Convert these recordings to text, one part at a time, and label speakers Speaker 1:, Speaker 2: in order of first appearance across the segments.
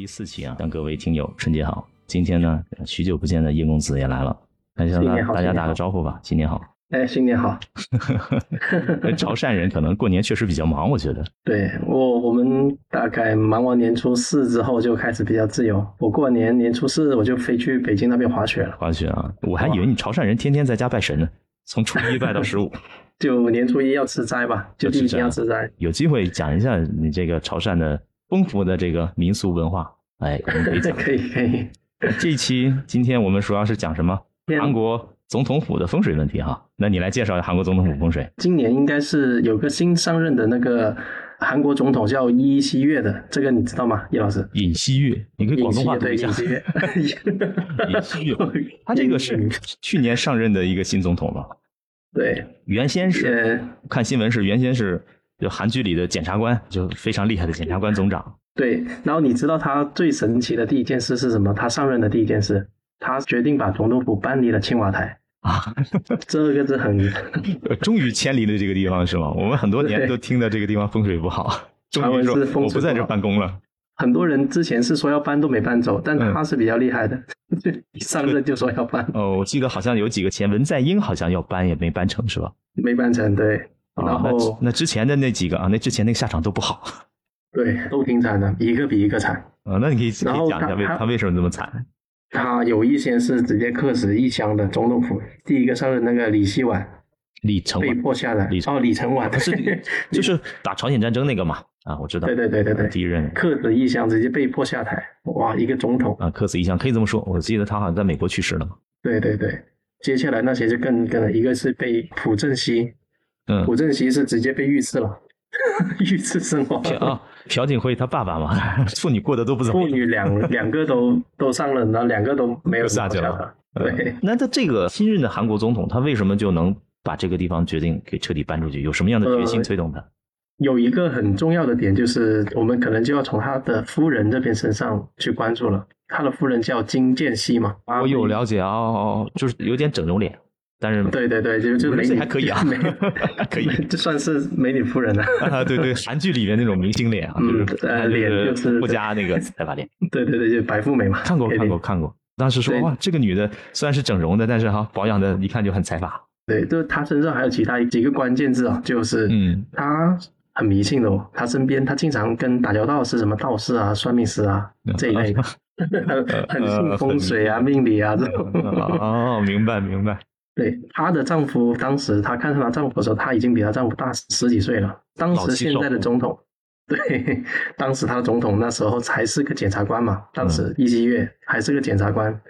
Speaker 1: 第四期啊，向各位听友春节好。今天呢，许久不见的叶公子也来了，来向大家打个招呼吧，新年好。
Speaker 2: 哎，新年好！
Speaker 1: 潮汕人可能过年确实比较忙，我觉得。
Speaker 2: 对我，我们大概忙完年初四之后就开始比较自由。我过年年初四我就飞去北京那边滑雪了，
Speaker 1: 滑雪啊，我还以为你潮汕人天天在家拜神呢，从初一拜到十五。
Speaker 2: 就年初一要吃斋吧，就第一定要吃斋。
Speaker 1: 有机会讲一下你这个潮汕的丰富的这个民俗文化，哎，我们可以讲。
Speaker 2: 可以可以，
Speaker 1: 这一期今天我们主要是讲什么？韩国总统府的风水问题哈。那你来介绍一下韩国总统府风水。
Speaker 2: 今年应该是有个新上任的那个韩国总统叫尹锡月的，这个你知道吗，叶老师？
Speaker 1: 尹锡悦，你可以广东话读
Speaker 2: 对
Speaker 1: 一下
Speaker 2: 尹。锡月，
Speaker 1: 尹锡悦，他这个是去年上任的一个新总统了。
Speaker 2: 对，
Speaker 1: 原先是
Speaker 2: 呃，
Speaker 1: 看新闻是原先是就韩剧里的检察官，就非常厉害的检察官总长。
Speaker 2: 对，然后你知道他最神奇的第一件事是什么？他上任的第一件事，他决定把总统府搬离了青瓦台。
Speaker 1: 啊，
Speaker 2: 这个是很
Speaker 1: 呃终于迁离了这个地方是吗？我们很多年都听到这个地方风水不好，终于说我不在这办公了。
Speaker 2: 很多人之前是说要搬都没搬走，但
Speaker 1: 嗯
Speaker 2: 他是比较厉害的，就一上任就说要搬，
Speaker 1: 哦，我记得好像有几个前文在寅好像要搬也没搬成是吧？
Speaker 2: 没搬成。对，
Speaker 1: 啊，
Speaker 2: 然后
Speaker 1: 那之前的那几个啊，那之前那个下场都不好
Speaker 2: 对都挺惨的，一个比一个惨。
Speaker 1: 啊。那你可以可以讲一下为
Speaker 2: 他
Speaker 1: 他为什么这么惨？
Speaker 2: 他有一些是直接克死异乡的总统府，第一个上任那个李希晚
Speaker 1: 李承晚
Speaker 2: 迫下来
Speaker 1: 李，
Speaker 2: 哦，李承晚
Speaker 1: 他是就是 打朝鲜战争那个嘛啊，我知道。
Speaker 2: 对对对对对
Speaker 1: 第一任
Speaker 2: 克死异乡，直接被迫下台，哇，一个总统，
Speaker 1: 啊，克死异乡可以这么说。我记得他好像在美国去世了嘛。
Speaker 2: 对对对。接下来那些就更更，一个是被朴正熙，
Speaker 1: 嗯，
Speaker 2: 朴正熙是直接被遇刺了，遇刺身亡。
Speaker 1: 朴啊，朴槿惠她爸爸嘛，妇女过得都不怎么样。
Speaker 2: 妇女两两个都都上了，然后两个都没有
Speaker 1: 都下去了
Speaker 2: 对
Speaker 1: 呃，那他这个新任的韩国总统，他为什么就能把这个地方决定给彻底搬出去？有什么样的决心
Speaker 2: 呃
Speaker 1: 推动他？
Speaker 2: 有一个很重要的点就是，我们可能就要从他的夫人这边身上去关注了。他的夫人叫金建熙嘛，
Speaker 1: 我有了解哦就是有点整容脸，但是
Speaker 2: 对对对，就就美女
Speaker 1: 还可以啊
Speaker 2: 美
Speaker 1: 还可以
Speaker 2: 这算是美女夫人了。
Speaker 1: 啊，对对，韩剧里面那种明星脸啊，
Speaker 2: 嗯
Speaker 1: 就是
Speaker 2: 呃脸就是
Speaker 1: 不加那个彩发脸，
Speaker 2: 对对对，就白富美嘛。
Speaker 1: 看过看过看过。当时说哇，这个女的虽然是整容的，但是哈保养的一看就很财阀。
Speaker 2: 对，就是她身上还有其他几个关键字啊，就是
Speaker 1: 嗯
Speaker 2: 她很迷信的哦。她身边她经常跟打交道是什么道士啊、算命师啊这一类的，很很信风水啊、命理啊这种。
Speaker 1: 哦，明白明白。
Speaker 2: 对，她的丈夫当时她看上她丈夫的时候，她已经比她丈夫大十几岁了。当时现在的总统，对，当时她的总统那时候还是个检察官嘛，当
Speaker 1: 嗯
Speaker 2: 时一基月还是个检察官，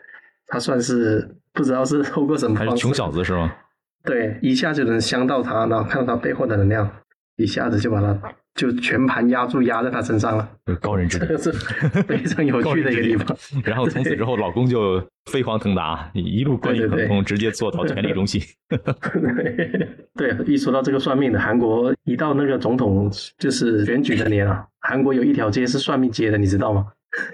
Speaker 2: 他算是不知道是透过什么方式，
Speaker 1: 还是穷小子是吗？
Speaker 2: 对，一下就能香到他，然后看到他背后的能量，一下子就把他就全盘压住压在他身上了，
Speaker 1: 高人之
Speaker 2: 这个。是 非常有趣的一个地方。
Speaker 1: 然后从此之后，老公就飞黄腾达，一路官运亨通，直接做到权力中心。
Speaker 2: 对，一说到这个算命的，韩国一到那个总统就是选举的年啊，韩国有一条街是算命街的，你知道吗？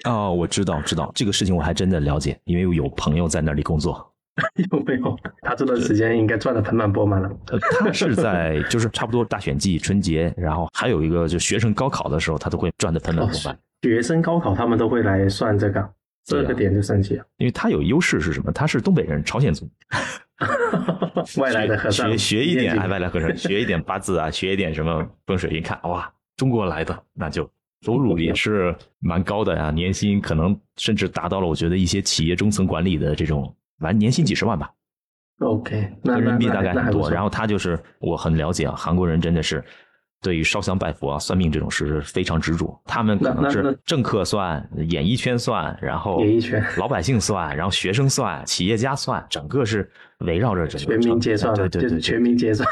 Speaker 1: 哦，我知道，知道这个事情我还真的了解，因为有朋友在那里工作。
Speaker 2: 有没有？他这段时间应该赚的盆满钵满了。
Speaker 1: 呃，他是在就是差不多大选季、春节，然后还有一个就学生高考的时候，他都会赚的盆满
Speaker 2: 哦
Speaker 1: 钵满。
Speaker 2: 学生高考他们都会来算这个，这个点就神奇了。
Speaker 1: 因为他有优势是什么？他是东北人，朝鲜族，
Speaker 2: 外来的和尚
Speaker 1: 学学一点
Speaker 2: 念经
Speaker 1: 哎，外来和尚学一点八字啊，学一点什么风水，一看哇，中国来的，那就收入也是蛮高的呀，年薪可能甚至达到了我觉得一些企业中层管理的这种，反正年薪几十万吧
Speaker 2: ，OK，那
Speaker 1: 人民币大概很多。然后他就是我很了解啊，韩国人真的是对于烧香拜佛啊、算命这种是非常执着。他们可能是政客算、演艺圈算，然后
Speaker 2: 演艺圈
Speaker 1: 老百姓算，然后学生算、企业家算，整个是围绕着整个
Speaker 2: 全民皆算了，
Speaker 1: 对对对，
Speaker 2: 全民皆算。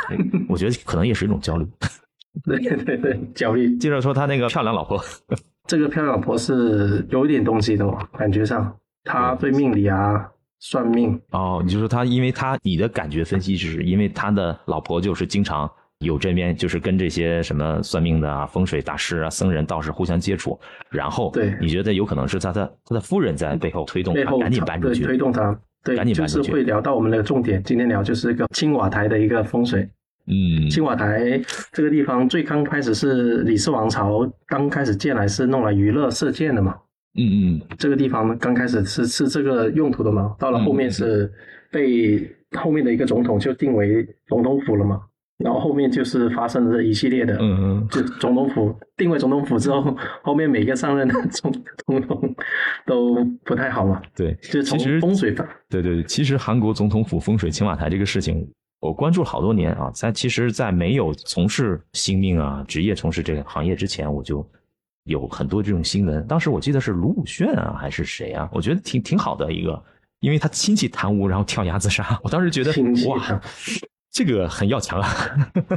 Speaker 1: 我觉得可能也是一种焦虑。
Speaker 2: 对对对，焦虑。
Speaker 1: 接着说他那个漂亮老婆，
Speaker 2: 这个漂亮老婆是有一点东西的哦，感觉上她对命理啊、算命，
Speaker 1: 哦，你就说他，因为他你的感觉分析是因为他的老婆就是经常有这边就是跟这些什么算命的啊、风水大师啊、僧人道士互相接触，然后
Speaker 2: 对
Speaker 1: 你觉得有可能是他的他的夫人在背后推动他
Speaker 2: 背后
Speaker 1: 赶紧搬出去，
Speaker 2: 推动他。对
Speaker 1: 赶紧，
Speaker 2: 就
Speaker 1: 搬出去
Speaker 2: 是会聊到我们的重点。今天聊就是一个青瓦台的一个风水。
Speaker 1: 嗯
Speaker 2: 青瓦台这个地方最刚开始是李氏王朝刚开始建来是弄来娱乐射箭的嘛，
Speaker 1: 嗯嗯
Speaker 2: 这个地方呢刚开始是是这个用途的嘛，到了后面是被后面的一个总统就定为总统府了嘛，然后后面就是发生了这一系列的，
Speaker 1: 嗯嗯。
Speaker 2: 就总统府定为总统府之后，后面每个上任的总总统都不太好嘛，
Speaker 1: 对，
Speaker 2: 就从
Speaker 1: 其实
Speaker 2: 风水法，
Speaker 1: 对对，对，其实韩国总统府风水青瓦台这个事情，我关注了好多年啊。在其实，在没有从事星命啊职业从事这个行业之前，我就有很多这种新闻。当时我记得是卢武铉啊，还是谁啊？我觉得挺挺好的一个，因为他亲戚贪污然后跳崖自杀，我当时觉得哇这个很要强啊。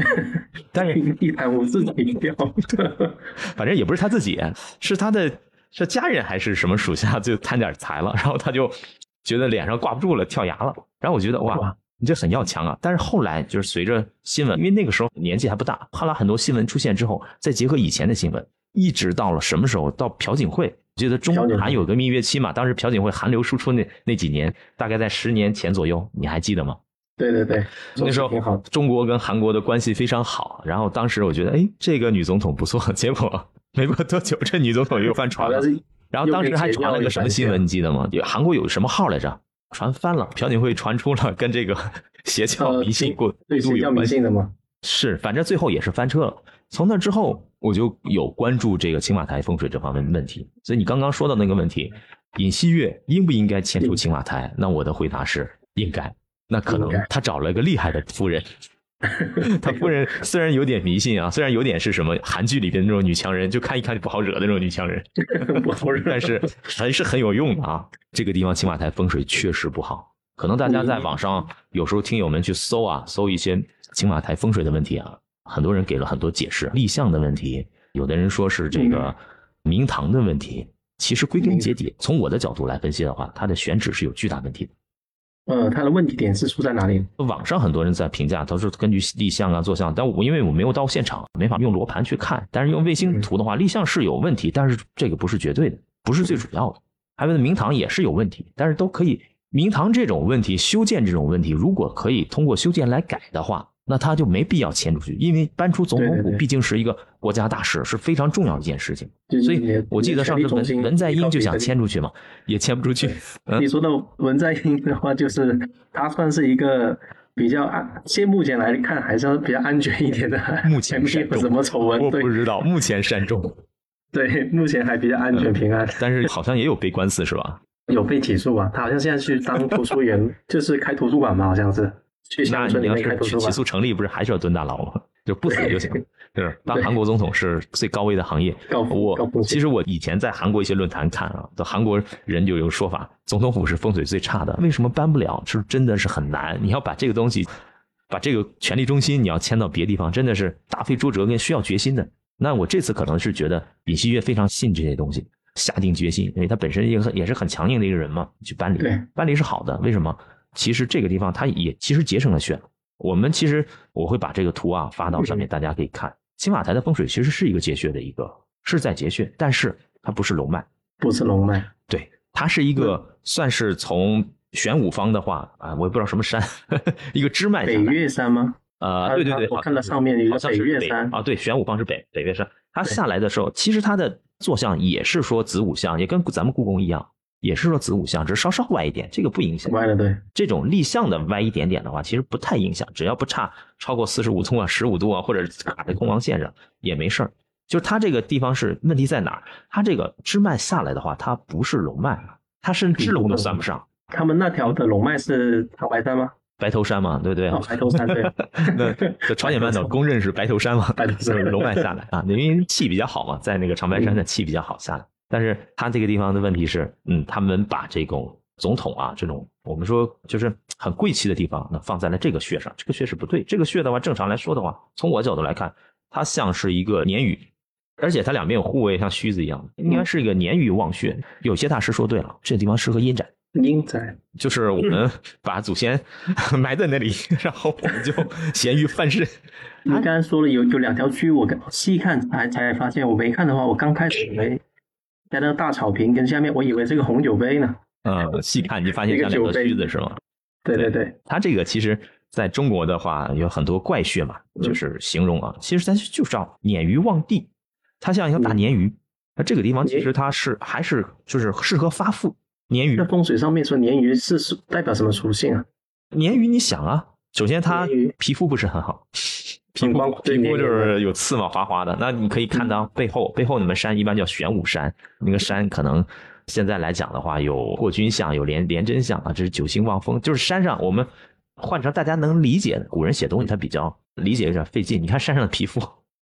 Speaker 1: 但是
Speaker 2: 一贪污自己掉，
Speaker 1: 反正也不是他自己，是他的是家人还是什么属下就贪点财了，然后他就觉得脸上挂不住了，跳崖了。然后我觉得哇，你这很要强啊！但是后来就是随着新闻，因为那个时候年纪还不大，后来很多新闻出现之后，再结合以前的新闻，一直到了什么时候？到朴槿惠，我记得中韩有个蜜月期嘛，当时朴槿惠韩流输出那那几年，大概在十年前左右，你还记得吗？
Speaker 2: 对对对，
Speaker 1: 那时候中国跟韩国的关系非常好，然后当时我觉得，哎，这个女总统不错，结果没过多久，这女总统又翻船了然后当时还传了个什么新闻，你记得吗？韩国有什么号来着？传翻了，朴槿惠传出了跟这个 邪教
Speaker 2: 呃
Speaker 1: 迷信过
Speaker 2: 对
Speaker 1: 度有
Speaker 2: 迷信。的吗，
Speaker 1: 是，反正最后也是翻车了。从那之后，我就有关注这个青瓦台风水这方面问题。所以你刚刚说的那个问题，尹锡悦应不应该迁出青瓦台？那我的回答是应该。那可能他找了个厉害的夫人，他夫人虽然有点迷信啊，虽然有点是什么韩剧里边那种女强人，就看一看就不好惹的那种女强人，但是还是很有用的啊。这个地方青瓦台风水确实不好，可能大家在网上有时候听友们去搜啊，搜一些青瓦台风水的问题啊，很多人给了很多解释，立项的问题，有的人说是这个明堂的问题。其实归根结底，从我的角度来分析的话，它的选址是有巨大问题的。
Speaker 2: 呃，它的问题点是出在哪里？
Speaker 1: 网上很多人在评价，都是根据立项啊、坐向，但我因为我没有到现场，没法用罗盘去看。但是用卫星图的话，立项是有问题，但是这个不是绝对的，不是最主要的。还有明堂也是有问题，但是都可以。明堂这种问题，修建这种问题，如果可以通过修建来改的话，那他就没必要迁出去，因为搬出总统府毕竟是一个国家大事，是非常重要的一件事情。所以我记得上次文文在寅就想迁出去嘛，也迁不出去。嗯
Speaker 2: 你说的文在寅的话，就是他算是一个比较安，现目前来看还是比较安全一点的，
Speaker 1: 目前
Speaker 2: 没有什么丑闻，
Speaker 1: 我不知道，目前善终，
Speaker 2: 对，目前还比较安全平安。
Speaker 1: 但是好像也有被官司是吧？
Speaker 2: 有被起诉吧，他好像现在去当图书员，就是开图书馆嘛，好像是去
Speaker 1: 那你要是去起。诉成立，不是还是要蹲大牢吗？就不死就行。就是 当韩国总统是最高危的行业。我其实我以前在韩国一些论坛看啊，的韩国人就有说法，总统府是风水最差的，为什么搬不了？是真的是很难。你要把这个东西，把这个权力中心你要迁到别地方，真的是大费周折跟需要决心的。那我这次可能是觉得尹锡悦非常信这些东西，下定决心，因为他本身也很也是很强硬的一个人嘛，去搬离
Speaker 2: 对，
Speaker 1: 搬离是好的。为什么？其实这个地方它也其实节省了选。我们其实我会把这个图啊发到上面，大家可以看。青瓦台的风水其实是一个节穴的一个，是在节穴，但是它不是龙脉，
Speaker 2: 不是龙脉，
Speaker 1: 对，它是一个算是从玄武方的话啊，我也不知道什么山，一个支脉
Speaker 2: 北。岳山吗？
Speaker 1: 呃，对对对，
Speaker 2: 我看到上面有一个
Speaker 1: 好像是
Speaker 2: 北岳山
Speaker 1: 啊，对，玄武方是北北岳山。它下来的时候，其实它的坐向也是说子午像，也跟咱们故宫一样，也是说子午相，只是稍稍歪一点，这个不影响。
Speaker 2: 歪了，对，
Speaker 1: 这种立项的歪一点点的话，其实不太影响，只要不差超过四十五度啊、十五度啊，或者卡在空亡线上也没事儿。就是它这个地方是问题在哪儿？它这个支脉下来的话，它不是龙脉，它是支龙都算不上。
Speaker 2: 他们那条的龙脉是长白山吗？
Speaker 1: 白头山嘛，对不对？
Speaker 2: 哦，白头山对，
Speaker 1: 那这朝鲜半岛公认是白头山嘛，
Speaker 2: 白头山
Speaker 1: 是龙脉下来啊，因为气比较好嘛，在那个长白山的气比较好下来。但是他这个地方的问题是，嗯，他们把这种总统啊这种我们说就是很贵气的地方，那放在了这个穴上，这个穴是不对。这个穴的话，正常来说的话，从我角度来看，它像是一个鲶鱼，而且它两边有护卫，像须子一样，应该是一个鲶鱼望穴。有些大师说对了，这个地方适合阴宅。
Speaker 2: 阴宅
Speaker 1: 就是我们 把祖先 埋在那里，然后我们就咸鱼翻身。
Speaker 2: 你刚才说了有有两条区，我细看才才发现，我没看的话，我刚开始以为在那个大草坪跟下面，我以为是个红酒杯呢。
Speaker 1: 嗯，细看你就发现 像两个须子是吗？
Speaker 2: 对对对，
Speaker 1: 它这个其实在中国的话有很多怪穴嘛，就是形容啊，其实它就叫鲶鱼望地，它像一条大鲶鱼。那这个地方其实它是还是就是适合发富。鲶鱼
Speaker 2: 那风水上面说鲶鱼是属代表什么属性啊？
Speaker 1: 鲶鱼你想啊，首先它皮肤不是很好，皮肤皮肤就是有刺嘛，滑滑的。那你可以看到背后，背后那门山一般叫玄武山，那个山可能现在来讲的话，有破军相，有连连真相啊，这是九星望风，就是山上我们换成大家能理解的，古人写东西他比较理解有点费劲。你看山上的皮肤，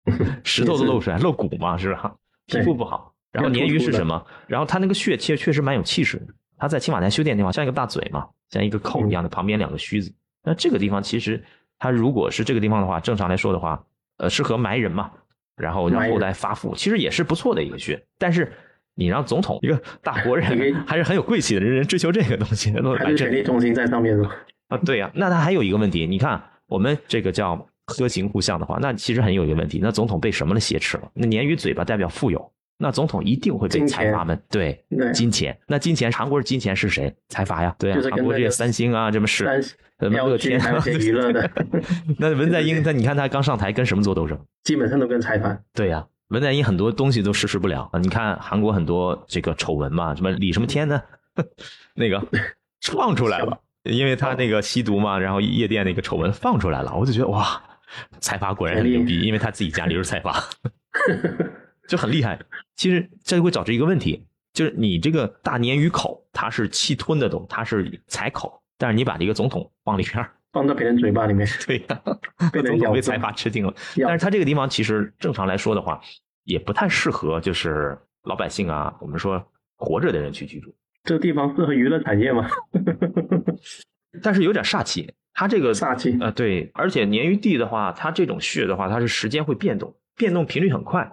Speaker 1: 石头都露出来，露骨嘛，是吧？皮肤不好。然后鲶鱼是什么？然后它那个穴其实确实蛮有气势的。它在青瓦台修殿的地方像一个大嘴嘛，像一个扣一样的，旁边两个须子。那这个地方其实它如果是这个地方的话，正常来说的话，呃，适合埋人嘛，然后让后代发富，其实也是不错的一个穴。但是你让总统一个大国人还是很有贵气的，人人追求这个东西，那
Speaker 2: 还是权力中心在上面是吧？
Speaker 1: 啊，对呀、那他还有一个问题，你看我们这个叫科形互相的话，那其实很有一个问题，那总统被什么的挟持了？那鲶鱼嘴巴代表富有，那总统一定会被财阀们对
Speaker 2: 对
Speaker 1: 金钱。那金钱，韩国的金钱是谁？财阀呀，对啊韩国这些三星啊，这么是
Speaker 2: 三
Speaker 1: 什么乐天啊
Speaker 2: 还有 一，些娱乐的，
Speaker 1: 那文在寅他你看他刚上台跟什么做斗争？
Speaker 2: 基本上都跟财阀。
Speaker 1: 对呀、文在寅很多东西都实施不了啊！你看韩国很多这个丑闻嘛，什么李什么天呢？那个放出来了，因为他那个吸毒嘛，然后夜店那个丑闻放出来了，我就觉得哇，财阀果然很牛逼，因为他自己家里就是财阀，就很厉害。其实这会导致一个问题，就是你这个大鲶鱼口它是气吞的东，它是财口，但是你把这个总统放里边儿，
Speaker 2: 放到别人嘴巴里面，
Speaker 1: 对呀、
Speaker 2: 被
Speaker 1: 总统被财阀吃定了。但是他这个地方其实正常来说的话，也不太适合就是老百姓啊，我们说活着的人去居住，
Speaker 2: 这个地方适合娱乐产业吗？
Speaker 1: 但是有点煞气。它这个
Speaker 2: 煞气
Speaker 1: 呃，对，而且鲶鱼地的话，它这种穴的话，它是时间会变动，变动频率很快。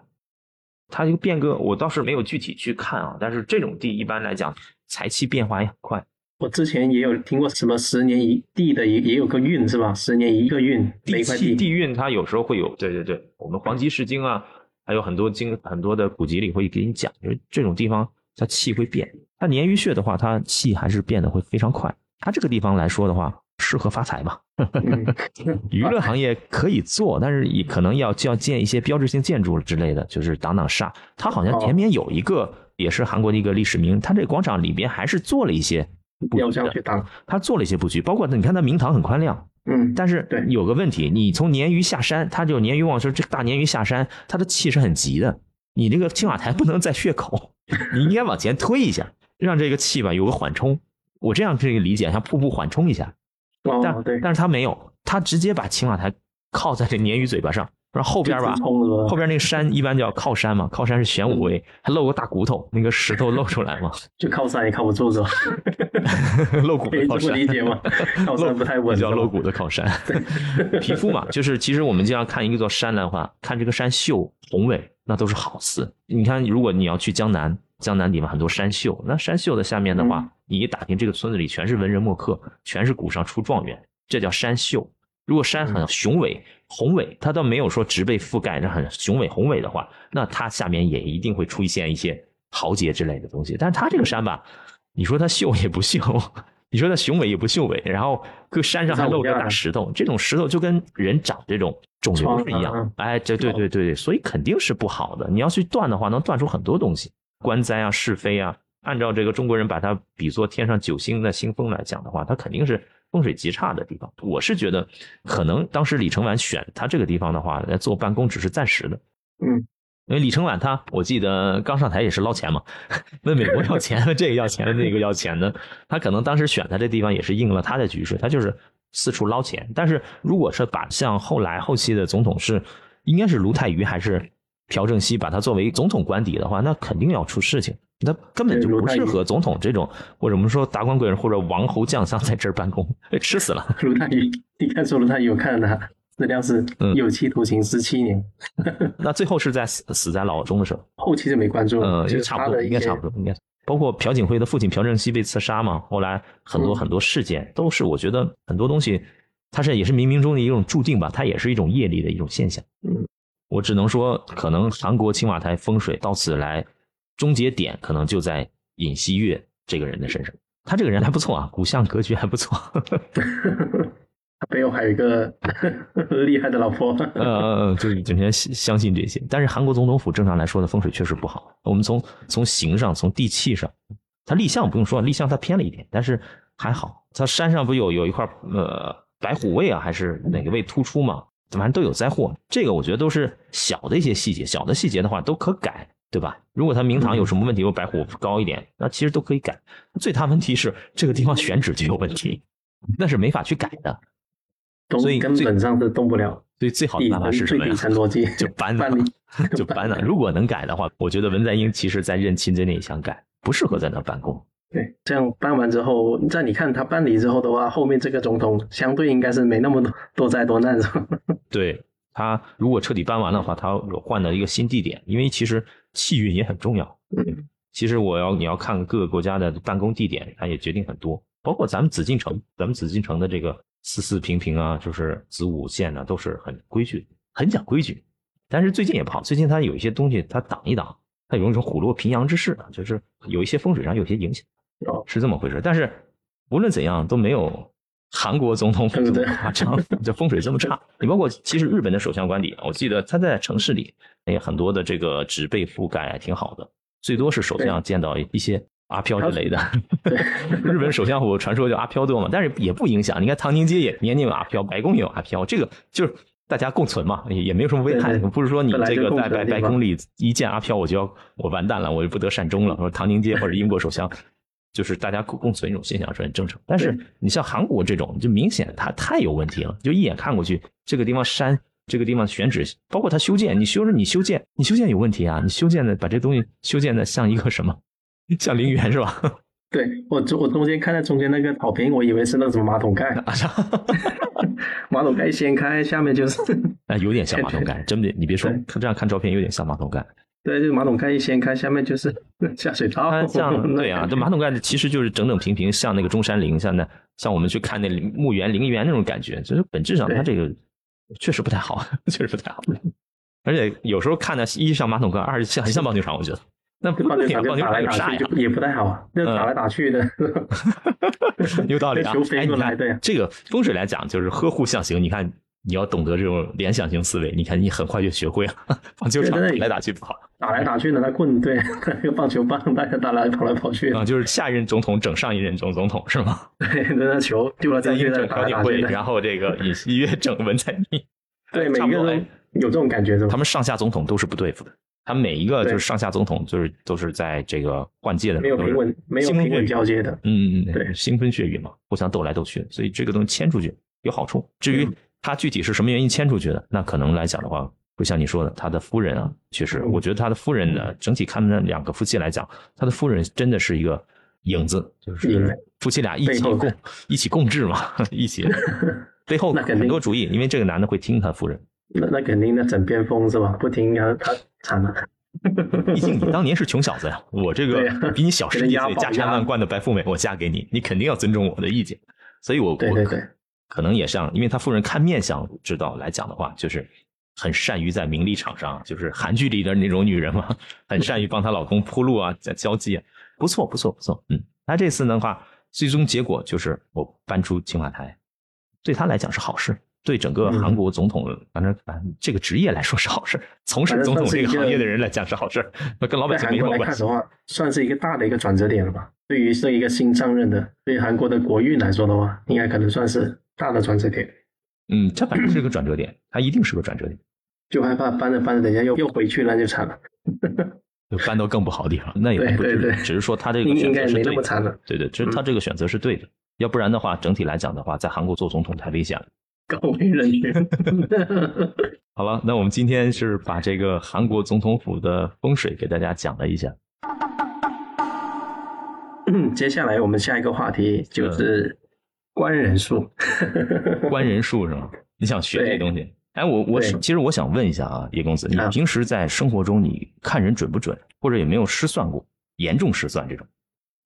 Speaker 1: 它这个变个，我倒是没有具体去看啊，但是这种地一般来讲，财气变化也很快。
Speaker 2: 我之前也有听过什么十年一地的，也也有个运是吧？十年一个运，每
Speaker 1: 地气
Speaker 2: 地
Speaker 1: 地运它有时候会有，对对对，我们黄极士经啊，还有很多经很多的古籍里会给你讲，就是这种地方它气会变。它鲶鱼穴的话，它气还是变得会非常快。它这个地方来说的话，适合发财嘛。
Speaker 2: 嗯，
Speaker 1: 娱乐行业可以做，但是也可能要就要建一些标志性建筑之类的，就是挡挡煞。它好像
Speaker 2: 哦
Speaker 1: 前面有一个，也是韩国的一个历史名，它这个广场里边还是做了一些布
Speaker 2: 要
Speaker 1: 局的，
Speaker 2: 这样去当，
Speaker 1: 他做了一些布局，包括你看他明堂很宽亮，
Speaker 2: 嗯，
Speaker 1: 但是
Speaker 2: 对
Speaker 1: 有个问题，你从鲶鱼下山，他就鲶鱼望说这大鲶鱼下山，它的气是很急的。你这个青瓦台不能再血口，你应该往前推一下，让这个气吧有个缓冲。我这样可以理解，像瀑布缓冲一下。但
Speaker 2: 哦，对，
Speaker 1: 但是他没有，他直接把青瓦台靠在这鲶鱼嘴巴上，然后后边吧？后边那个山一般叫靠山嘛，靠山是玄武位，还露个大骨头，那个石头露出来嘛，
Speaker 2: 就靠山也靠不住是吧？
Speaker 1: 露骨的靠 山。
Speaker 2: 理解吗？靠山不太稳，是吧
Speaker 1: 比较露骨的靠山，皮肤嘛，就是其实我们经常看一座山的话，看这个山秀宏伟，那都是好词。你看，如果你要去江南，江南里面很多山秀，那山秀的下面的话，
Speaker 2: 嗯
Speaker 1: 你一打听这个村子里全是文人墨客，全是古上出状元，这叫山秀。如果山很雄伟、宏伟，它倒没有说植被覆盖，那很雄伟宏伟的话，那它下面也一定会出现一些豪杰之类的东西。但是它这个山吧，你说它秀也不秀，你说它雄伟也不雄伟，然后搁山上还露着大石头，这种石头就跟人长这种肿瘤是一样。哎，这对对对对，所以肯定是不好的。你要去断的话，能断出很多东西，官灾啊、是非啊。按照这个中国人把它比作天上九星的星风来讲的话，它肯定是风水极差的地方。我是觉得，可能当时李承晚选他这个地方的话，来做办公只是暂时的。
Speaker 2: 嗯，
Speaker 1: 因为李承晚他，我记得刚上台也是捞钱嘛，问美国要钱，这个要钱的，那个要钱的，他可能当时选他这地方也是应了他的局势，他就是四处捞钱。但是如果是把像后来后期的总统是应该是卢泰愚还是朴正熙把他作为总统官邸的话，那肯定要出事情。那根本就不适合总统这种，或者我们说达官贵人或者王侯将相在这儿办公，吃死了。
Speaker 2: 卢泰愚，你看说卢泰愚，我看了他资料是有期徒刑十七年。
Speaker 1: 那最后是在死死在牢中的时候，
Speaker 2: 后期就没关注了。
Speaker 1: 就，差不多，应该差不多，应该。包括朴槿惠的父亲朴正熙被刺杀嘛，后来很多很多事件都是，我觉得很多东西，它是也是冥冥中的一种注定吧，它也是一种业力的一种现象。
Speaker 2: 嗯，
Speaker 1: 我只能说，可能韩国青瓦台风水到此来终结点，可能就在尹锡悦这个人的身上。他这个人还不错啊，骨相格局还不错。
Speaker 2: 他背后还有一个 厉害的老婆，
Speaker 1: 呃，就是整天相信这些。但是韩国总统府正常来说的风水确实不好。我们从从形上，从地气上，它立项不用说，立项它偏了一点，但是还好。它山上不有有一块呃白虎位啊，还是哪个位突出嘛？反正都有灾祸。这个我觉得都是小的一些细节，小的细节的话都可改，对吧？如果他明堂有什么问题，我白虎高一点，那其实都可以改。最大问题是这个地方选址就有问题，那是没法去改的。所以
Speaker 2: 根本上是动不了。
Speaker 1: 所以最好的办法是什么呀？
Speaker 2: 逻辑
Speaker 1: 就搬了，就搬了。如果能改的话，我觉得文在寅其实在任期之内想改，不适合在那办公。
Speaker 2: 对，这样搬完之后，在你看他搬离之后的话，后面这个总统相对应该是没那么多多灾多难，是吧？
Speaker 1: 对他如果彻底搬完的话，他换的一个新地点，因为其实气运也很重要。
Speaker 2: 嗯，
Speaker 1: 其实我要你要看各个国家的办公地点，它也决定很多，包括咱们紫禁城，咱们紫禁城的这个。四四平平啊，就是子午线呢，都是很规矩，很讲规矩。但是最近也不好，最近它有一些东西它挡一挡，它有一种虎落平阳之势，就是有一些风水上有些影响，是这么回事。但是无论怎样都没有韩国总统府这么夸张，这风水这么差。你包括其实日本的首相官邸，我记得他在城市里也很多的这个植被覆盖挺好的，最多是首相见到一些。阿飘之类的，日本首相府传说叫阿飘多嘛，但是也不影响。你看唐宁街也年年有阿飘，白宫也有阿飘，这个就是大家共存嘛，也也没有什么危害。不是说你这个在白白宫里一见阿飘，我就要我完蛋了，我就不得善终了。说唐宁街或者英国首相，就是大家共共存一种现象是很正常。但是你像韩国这种，就明显它太有问题了，就一眼看过去，这个地方山，这个地方选址，包括它修建，你修着你修建，你修建有问题啊，你修建的把这东西修建的像一个什么？像陵园是吧？
Speaker 2: 对我中我中间看到中间那个草坪，我以为是那个什么马桶盖，马桶盖掀开，下面就是，
Speaker 1: 哎，有点像马桶盖，真的，你别说，他这样看照片有点像马桶盖。
Speaker 2: 对，就是马桶盖一掀开，下面就是 下水道。
Speaker 1: 像对啊，这 马桶盖其实就是整整平平，像那个中山陵，像那像我们去看那墓园陵园那种感觉，就是本质上它这个确实不太好，确实不太好。而且有时候看的，一像马桶盖，二像很像棒球场，我觉得。那
Speaker 2: 棒球场打来打去也不太好，那打来打去的，
Speaker 1: 有道理啊。
Speaker 2: 哎，你看，
Speaker 1: 这个风水来讲，就是呵护象形。你看，你要懂得这种联想型思维，你看你很快就学会了。棒球场打来打去不好，
Speaker 2: 打来打去的那棍，对，那个棒球棒，大家打来跑来跑去
Speaker 1: 啊，就是下一任总统整上一任总总统是吗？
Speaker 2: 对，那球丢了再去
Speaker 1: 整朴槿惠，然后这个尹锡悦整文在寅，
Speaker 2: 对，每个人有这种感觉是吧？
Speaker 1: 他们上下总统都是不对付的。他们每一个就是上下总统，就是都是在这个换届的，
Speaker 2: 没有平稳，没有平稳交接的，
Speaker 1: 嗯嗯，
Speaker 2: 对，
Speaker 1: 腥风血雨嘛，互相斗来斗去，所以这个东西牵出去有好处。至于他具体是什么原因迁出去的，那可能来讲的话，会像你说的，他的夫人啊，确实，我觉得他的夫人呢，整体看那两个夫妻来讲，他的夫人真的是一个影子，就是夫妻俩一起共一起共治嘛，一起 背后很多主意，因为这个男的会听他夫人。
Speaker 2: 那那肯定，那枕边风是吧？不听他他惨了。
Speaker 1: 毕竟你当年是穷小子呀，我这个比你小十几岁、家产万贯的白富美，我嫁给你，你肯定要尊重我的意见。所以，我
Speaker 2: 对对对，
Speaker 1: 可能也像，因为他夫人看面相知道来讲的话，就是很善于在名利场上，就是韩剧里的那种女人嘛，很善于帮她老公铺路啊，在交际，啊不错不错不错。嗯，那这次的话，最终结果就是我搬出青瓦台，对他来讲是好事。对整个韩国总统，反正反正这个职业来说是好事，从事总统这个行业的人来讲是好事，那跟老百姓没什么关系。
Speaker 2: 的话，算是一个大的一个转折点了吧？对于这一个新上任的，对韩国的国运来说的话，应该可能算是大的转折点。
Speaker 1: 嗯，这反正是个转折点，它一定是个转折点。
Speaker 2: 就害怕搬着搬着，等一下又又回去，那就惨了。
Speaker 1: 就搬到更不好的地方，那也不至于。只是说他这个选择是对的。对对，只是他这个选择是对的。要不然的话，整体来讲的话，在韩国做总统太危险了。
Speaker 2: 高危人群。
Speaker 1: 好了，那我们今天是把这个韩国总统府的风水给大家讲了一下。
Speaker 2: 接下来我们下一个话题就是官人数。
Speaker 1: 官人数是吗？你想学这东西？哎，我我其实我想问一下啊，叶公子，你
Speaker 2: 啊
Speaker 1: 平时在生活中你看人准不准，或者有没有失算过，严重失算这种？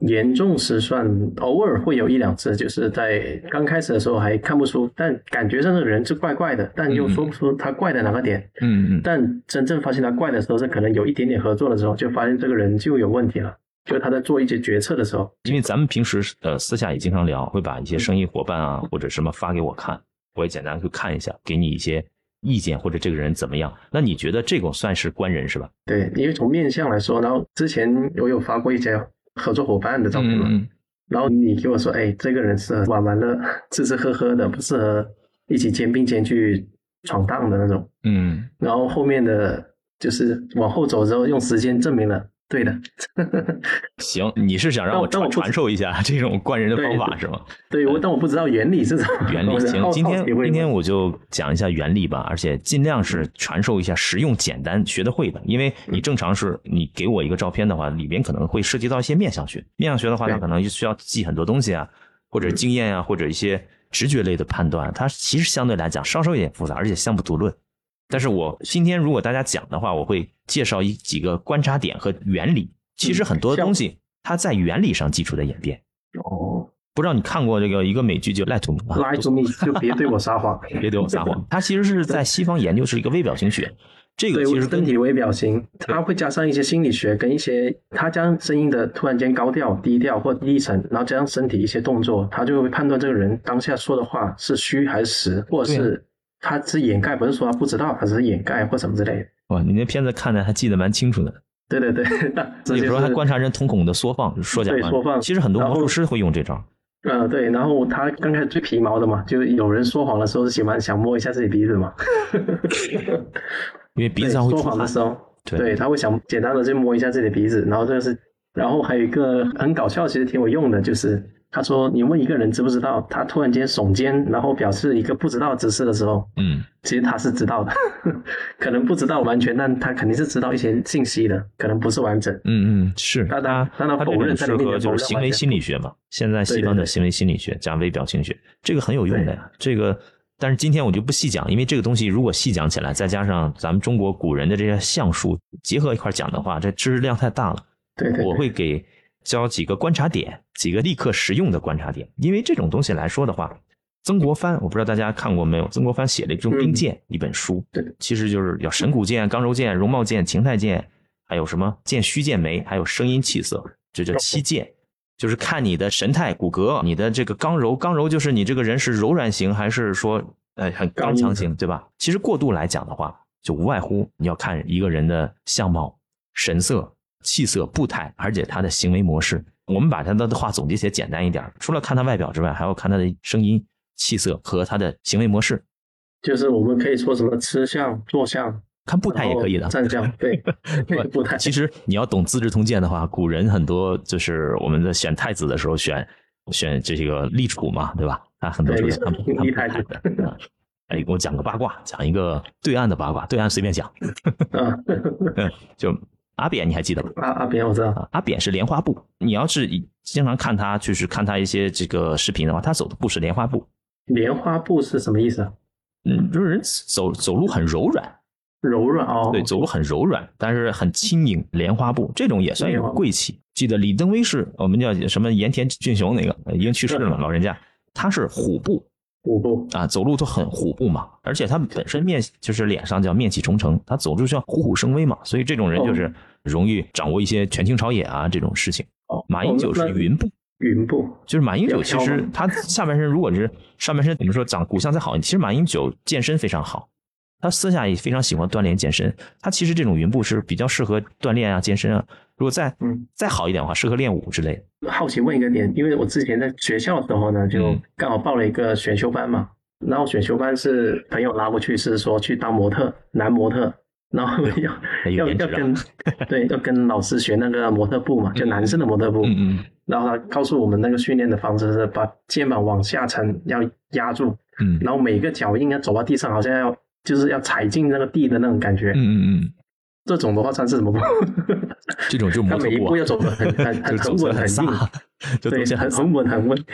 Speaker 2: 严重失算，偶尔会有一两次，就是在刚开始的时候还看不出，但感觉上这个人是怪怪的，但又说不出他怪在哪个点。
Speaker 1: 嗯嗯
Speaker 2: 但真正发现他怪的时候，是可能有一点点合作的时候，就发现这个人就有问题了。就他在做一些决策的时候，
Speaker 1: 因为咱们平时呃私下也经常聊，会把一些生意伙伴啊或者什么发给我看，我也简单去看一下，给你一些意见或者这个人怎么样。那你觉得这种算是官人是吧？
Speaker 2: 对，因为从面相来说，然后之前我有发过一些合作伙伴的照片嘛，
Speaker 1: 嗯
Speaker 2: 然后你给我说，哎，这个人适合玩玩乐、吃吃喝喝的，不适合一起肩并肩去闯荡的那种。
Speaker 1: 嗯，
Speaker 2: 然后后面的就是往后走之后，用时间证明了对的。
Speaker 1: 行，你是想让我传传授一下这种灌人的方法是吗？
Speaker 2: 对，我但我不知道原理是什么。
Speaker 1: 原理行，今天今天我就讲一下原理吧，而且尽量是传授一下实用、简单、学得会的。因为你正常是你给我一个照片的话，里边可能会涉及到一些面相学。面相学的话，
Speaker 2: 对
Speaker 1: 它可能就需要记很多东西啊，或者经验啊，或者一些直觉类的判断，它其实相对来讲稍稍有点复杂，而且相不独论。但是我今天如果大家讲的话，我会介绍一几个观察点和原理。其实很多东西它在原理上基础的演变。
Speaker 2: 哦
Speaker 1: 不知道你看过这个一个美剧叫《Lie to Me》吗
Speaker 2: ？，lie to me 就别对我撒谎。
Speaker 1: 别对我撒谎。它其实是在西方研究是一个微表情学，这个，其实跟
Speaker 2: 身体微表情，它会加上一些心理学跟一些，它将声音的突然间高调、低调或低沉，然后加上身体一些动作，它就会判断这个人当下说的话是虚还是实，或者是他是掩盖，不是说他不知道，还是掩盖或什么之类的。
Speaker 1: 哇，你那片子看的还记得蛮清楚的。
Speaker 2: 对对对，
Speaker 1: 有时候还观察人瞳孔的缩放，说假话。
Speaker 2: 缩放
Speaker 1: 其实很多魔术师会用这招。
Speaker 2: 呃，对，然后他刚开始最皮毛的嘛，就有人说谎的时候是喜欢想摸一下自己鼻子嘛，
Speaker 1: 因为鼻子
Speaker 2: 对
Speaker 1: 上会
Speaker 2: 说谎的。时候，
Speaker 1: 对
Speaker 2: 对，他会想简单的就摸一下自己的鼻子，然后这个是，然后还有一个很搞笑，其实挺有用的，就是他说你问一个人知不知道，他突然间耸肩，然后表示一个不知道的姿势的时候，
Speaker 1: 嗯，
Speaker 2: 其实他是知道的，可能不知道完全，但他肯定是知道一些信息的，可能不是完整。
Speaker 1: 嗯嗯，是
Speaker 2: 但
Speaker 1: 它
Speaker 2: 他但他否认在里面
Speaker 1: 就是行为心理学嘛，现在西方的行为心理学加微表情学，这个很有用的呀。这个，但是今天我就不细讲，因为这个东西如果细讲起来，再加上咱们中国古人的这些相术结合一块讲的话，这知识量太大了。
Speaker 2: 对对对
Speaker 1: 我会给教几个观察点，几个立刻实用的观察点。因为这种东西来说的话，曾国藩我不知道大家看过没有？曾国藩写了一种兵谏、一本书，
Speaker 2: 对，
Speaker 1: 其实就是要神谷剑、刚柔剑、容貌剑、情态剑，还有什么剑虚剑眉，还有声音气色，这叫七剑。就是看你的神态、骨骼，你的这个刚柔，刚柔就是你这个人是柔软型还是说呃很刚强型，对吧？其实过度来讲的话，就无外乎你要看一个人的相貌、神色、气色、步态，而且他的行为模式。我们把他的话总结起来简单一点，除了看他外表之外，还要看他的声音、气色和他的行为模式。
Speaker 2: 就是我们可以说什么吃相、坐相，
Speaker 1: 看步态也可以的，
Speaker 2: 站相，对，对步态。
Speaker 1: 其实你要懂《资治通鉴》的话，古人很多就是我们在选太子的时候选选这个立储嘛，对吧？他很多时候
Speaker 2: 对
Speaker 1: 是看看步态的。啊哎，我讲个八卦，讲一个对岸的八卦，对岸随便讲。就 阿扁，你还记得吧？
Speaker 2: 阿阿扁我知道，
Speaker 1: 啊，阿扁是莲花步。你要是经常看他，就是看他一些这个视频的话，他走的步是莲花步。
Speaker 2: 莲花步是什么意思啊？
Speaker 1: 嗯，就是人走走路很柔软，
Speaker 2: 柔软哦，
Speaker 1: 对，走路很柔软，但是很轻盈，莲花步这种也算有
Speaker 2: 莲花步
Speaker 1: 贵气。记得李登辉是我们叫什么盐田俊雄那个呃已经去世了嘛，老人家他是虎步
Speaker 2: 虎步，
Speaker 1: 啊，走路都很虎步嘛，而且他本身面就是脸上叫面气重成，他走路就像虎虎生威嘛，所以这种人就是容易掌握一些权倾朝野啊这种事情。
Speaker 2: 哦，
Speaker 1: 马英九是云步，
Speaker 2: 云步，
Speaker 1: 就是马英九，其实他下半身如果是上半身，我们说长骨相再好，其实马英九健身非常好，他私下也非常喜欢锻炼健身。他其实这种云步是比较适合锻炼啊、健身啊。如果再
Speaker 2: 嗯，
Speaker 1: 再好一点的话，适合练武之类的。
Speaker 2: 好奇问一个点，因为我之前在学校的时候呢，就
Speaker 1: 嗯。
Speaker 2: 刚好报了一个选修班嘛，然后选修班是朋友拉过去，是说去当模特，男模特，然后要要要跟对要跟老师学那个模特步嘛，就男生的模特步。
Speaker 1: 嗯嗯。
Speaker 2: 然后他告诉我们那个训练的方式是把肩膀往下沉，要压住，
Speaker 1: 嗯。
Speaker 2: 然后每个脚印要走到地上，好像要就是要踩进那个地的那种感觉。
Speaker 1: 嗯嗯嗯，
Speaker 2: 这种的话算是什么步？
Speaker 1: 这种就
Speaker 2: 每一
Speaker 1: 模特步
Speaker 2: 要走的很 很
Speaker 1: 就
Speaker 2: 很稳很硬，对，
Speaker 1: 很
Speaker 2: 稳很稳。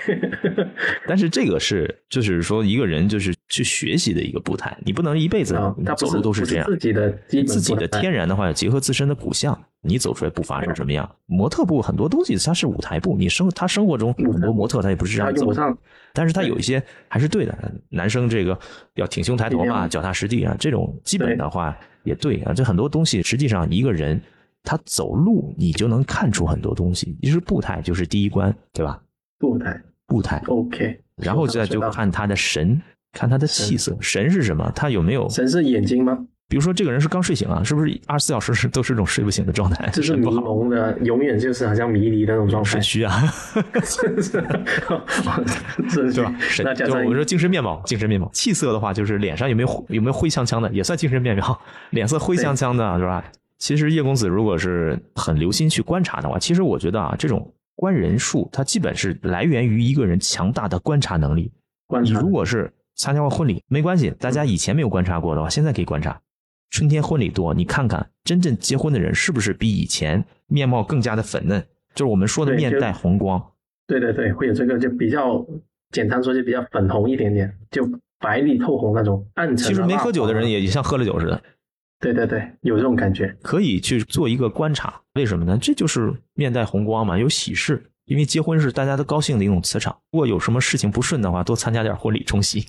Speaker 1: 但是这个是就是说一个人就是去学习的一个步态，你不能一辈子走路都是这样。
Speaker 2: 自己的
Speaker 1: 自己的天然的话，结合自身的骨相，你走出来步伐是什么样？模特步很多东西它是舞台步，你生他生活中很多模特他也不是这样走
Speaker 2: 上，
Speaker 1: 但是他有一些还是对的。男生这个要挺胸抬头嘛，脚踏实地啊，这种基本的话也对啊。这很多东西实际上一个人他走路你就能看出很多东西，其实步态就是第一关，对吧？
Speaker 2: 步态
Speaker 1: 步态
Speaker 2: ，OK。
Speaker 1: 然后再就看他的神，看他的气色。神是什么？他有没有？
Speaker 2: 神是眼睛吗？
Speaker 1: 比如说这个人是刚睡醒啊，是不是二十四小时是都是一种睡不醒的状态？
Speaker 2: 就是迷
Speaker 1: 神不好，
Speaker 2: 蒙的，永远就是好像迷离的那种状态
Speaker 1: 肾。虚啊，对吧？神
Speaker 2: 那加上
Speaker 1: 我们说精神面貌，精神面貌，气色的话就是脸上有没有有没有灰呛呛的，也算精神面貌。脸色灰呛呛的，是吧？其实叶公子如果是很留心去观察的话，其实我觉得啊，这种观人术，它基本是来源于一个人强大的观察能力。你
Speaker 2: 观察
Speaker 1: 如果是参加过婚礼，没关系，大家以前没有观察过的话，现在可以观察。春天婚礼多，你看看真正结婚的人是不是比以前面貌更加的粉嫩，就是我们说的面带红光。
Speaker 2: 对对对，会有这个就比较简单说就比较粉红一点点，就白里透红那种暗沉。
Speaker 1: 其实没喝酒的人，也也像喝了酒似的，
Speaker 2: 对对对，有这种感觉。
Speaker 1: 可以去做一个观察。为什么呢？这就是面带红光嘛，有喜事。因为结婚是大家都高兴的一种磁场。如果有什么事情不顺的话，多参加点婚礼冲喜。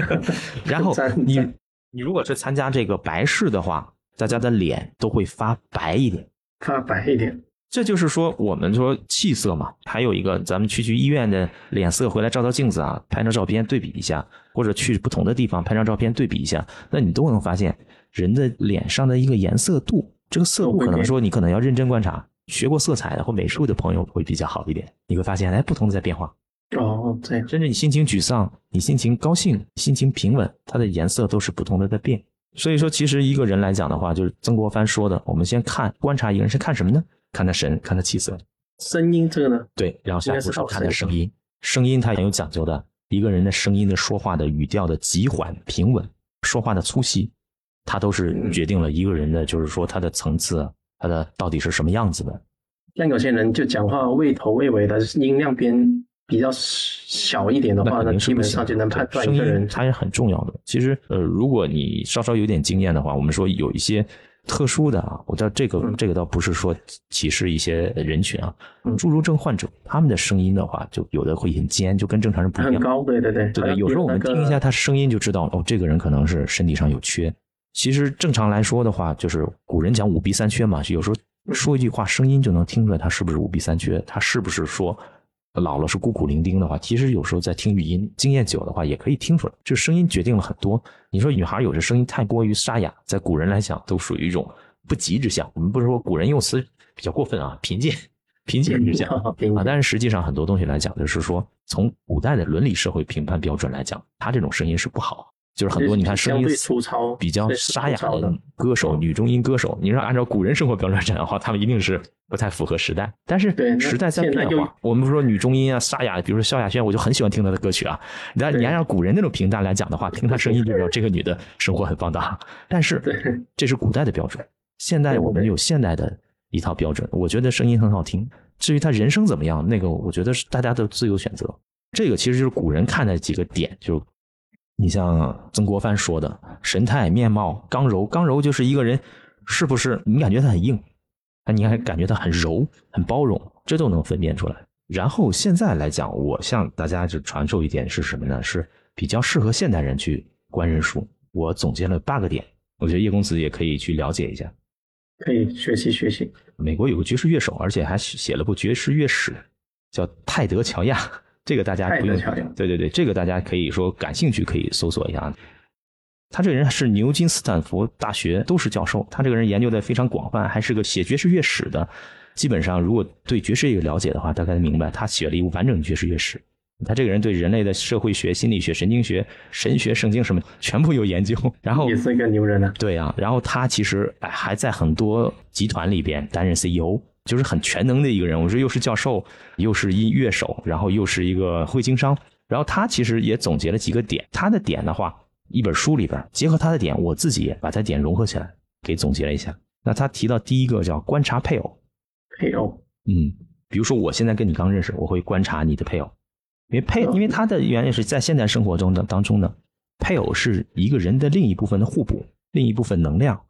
Speaker 1: 然后你
Speaker 2: 赞
Speaker 1: 你如果是参加这个白事的话，大家的脸都会发白一点。
Speaker 2: 发白一点，
Speaker 1: 这就是说，我们说气色嘛，还有一个，咱们去去医院的脸色回来照照镜子啊，拍张照片对比一下，或者去不同的地方拍张照片对比一下，那你都能发现人的脸上的一个颜色度，这个色度可能说你可能要认真观察，学过色彩的或美术的朋友会比较好一点，你会发现哎，不同的在变化。
Speaker 2: 哦，这样
Speaker 1: 甚至你心情沮丧，你心情高兴，心情平稳，它的颜色都是不同的在变。所以说，其实一个人来讲的话，就是曾国藩说的，我们先看观察一个人是看什么呢？看他神，看他气色。
Speaker 2: 声音这个呢，
Speaker 1: 对，然后下一步
Speaker 2: 是
Speaker 1: 看他
Speaker 2: 声
Speaker 1: 声音，声音它很有讲究的。一个人的声音的说话的语调的急缓平稳，说话的粗细，它都是
Speaker 2: 嗯
Speaker 1: 决定了一个人的，就是说他的层次，他的到底是什么样子的。
Speaker 2: 像有些人就讲话畏头畏尾的，音量边比较小一点的话，
Speaker 1: 那
Speaker 2: 基本上就能判断一个人。
Speaker 1: 它也很重要的。其实，呃，如果你稍稍有点经验的话，我们说有一些特殊的啊，我知道这个
Speaker 2: 嗯
Speaker 1: 这个倒不是说歧视一些人群啊，
Speaker 2: 嗯
Speaker 1: 侏儒症患者他们的声音的话，就有的会很尖，就跟正常人不一样。
Speaker 2: 很高，对对对，
Speaker 1: 对对，有时候我们听一下他声音就知道，哦，这个人可能是身体上有缺。其实正常来说的话，就是古人讲五弊三缺嘛，有时候说一句话，声音就能听出来他是不是五弊三缺，他是不是说老了是孤苦伶仃的话，其实有时候在听语音，经验久的话也可以听出来，这声音决定了很多。你说女孩有的声音太过于沙哑，在古人来讲都属于一种不吉之象。我们不是说古人用词比较过分啊，贫贱，贫贱之
Speaker 2: 相。
Speaker 1: 啊，但是实际上很多东西来讲，就是说从古代的伦理社会评判标准来讲，他这种声音是不好，就是很多你看声音
Speaker 2: 粗糙
Speaker 1: 比较沙哑的歌手、女中音歌手，你让按照古人生活标准来讲的话，他们一定是不太符合时代。但是时代在变化，我们不说女中音啊、沙哑，比如说萧亚轩，我就很喜欢听她的歌曲啊。但你按照古人那种评价来讲的话，听她声音就知道 这个女的生活很放荡。但是这是古代的标准，现代我们有现代的一套标准。我觉得声音很好听，至于她人生怎么样，那个我觉得是大家的自由选择。这个其实就是古人看的几个点，就你像曾国藩说的神态、面貌、刚柔，刚柔就是一个人是不是你感觉他很硬，啊，你还感觉他很柔、很包容，这都能分辨出来。然后现在来讲，我向大家就传授一点是什么呢？是比较适合现代人去观人术。我总结了八个点，我觉得叶公子也可以去了解一下。
Speaker 2: 可以学习学习。
Speaker 1: 美国有个爵士乐手，而且还写了部爵士乐史，叫泰德·乔亚。这个大家不用对对对，这个大家可以说感兴趣可以搜索一下。他这个人是牛津、斯坦福大学都是教授，他这个人研究的非常广泛，还是个写爵士乐史的。基本上，如果对爵士乐有了解的话，大概明白他写了一部完整的爵士乐史。他这个人对人类的社会学、心理学、神经学、神学、圣经什么全部有研究。然后
Speaker 2: 也是一个牛人啊。
Speaker 1: 对啊，然后他其实哎还在很多集团里边担任 CEO，就是很全能的一个人。我说又是教授，又是音乐手，然后又是一个会经商。然后他其实也总结了几个点，他的点的话，一本书里边结合他的点，我自己也把他点融合起来，给总结了一下。那他提到第一个叫观察配偶，
Speaker 2: 配偶，
Speaker 1: 嗯，比如说我现在跟你刚认识，我会观察你的配偶，因为配，因为他的原理是在现代生活中的当中呢，配偶是一个人的另一部分的互补，另一部分能量，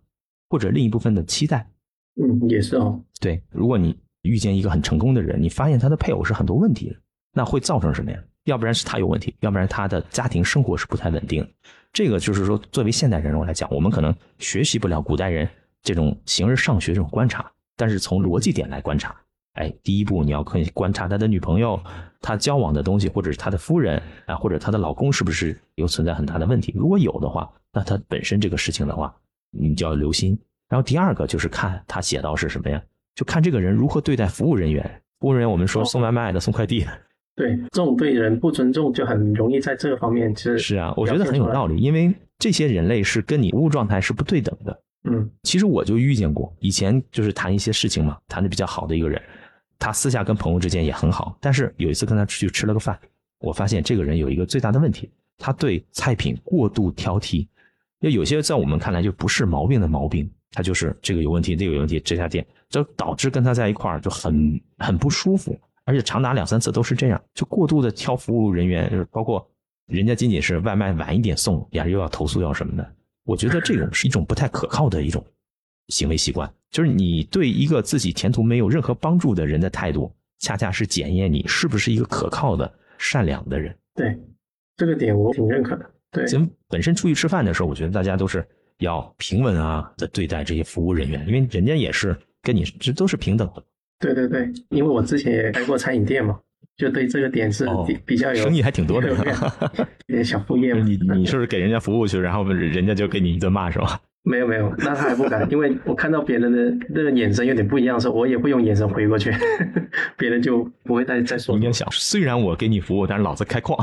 Speaker 1: 或者另一部分的期待。
Speaker 2: 嗯，也是哦。
Speaker 1: 对，如果你遇见一个很成功的人，你发现他的配偶是很多问题的，那会造成什么呀？要不然是他有问题，要不然他的家庭生活是不太稳定。这个就是说，作为现代人来讲，我们可能学习不了古代人这种形而上学这种观察，但是从逻辑点来观察，哎，第一步你要可以观察他的女朋友，他交往的东西，或者是他的夫人啊，或者他的老公是不是有存在很大的问题？如果有的话，那他本身这个事情的话，你就要留心。然后第二个就是看他写到是什么呀？就看这个人如何对待服务人员。服务人员我们说送外卖的、送快递的。
Speaker 2: 对，这种对人不尊重，就很容易在这个方面是
Speaker 1: 是啊，我觉得很有道理，因为这些人类是跟你服务状态是不对等的。
Speaker 2: 嗯，
Speaker 1: 其实我就遇见过，以前就是谈一些事情嘛，谈的比较好的一个人，他私下跟朋友之间也很好，但是有一次跟他出去吃了个饭，我发现这个人有一个最大的问题，他对菜品过度挑剔，就有些在我们看来就不是毛病的毛病，他就是这个有问题，那个有问题，这家店就导致跟他在一块儿就很很不舒服。而且长达两三次都是这样，就过度的挑服务人员，就是包括人家仅仅是外卖晚一点送，呀又要投诉要什么的。我觉得这种是一种不太可靠的一种行为习惯，就是你对一个自己前途没有任何帮助的人的态度，恰恰是检验你是不是一个可靠的、善良的人。
Speaker 2: 对这个点我挺认可的。对，
Speaker 1: 咱们本身出去吃饭的时候，我觉得大家都是要平稳啊的对待这些服务人员，因为人家也是跟你这都是平等的。
Speaker 2: 对对对，因为我之前也开过餐饮店嘛，就对这个点是比比较有
Speaker 1: 生意还挺多的，
Speaker 2: 有点小副业嘛。
Speaker 1: 你你是不是给人家服务去，然后人家就给你一顿骂是吧？
Speaker 2: 没有没有，那他还不敢，因为我看到别人的那个眼神有点不一样的时候，我也会用眼神回过去，别人就不会再再说。
Speaker 1: 应该想，虽然我给你服务，但是老子开矿。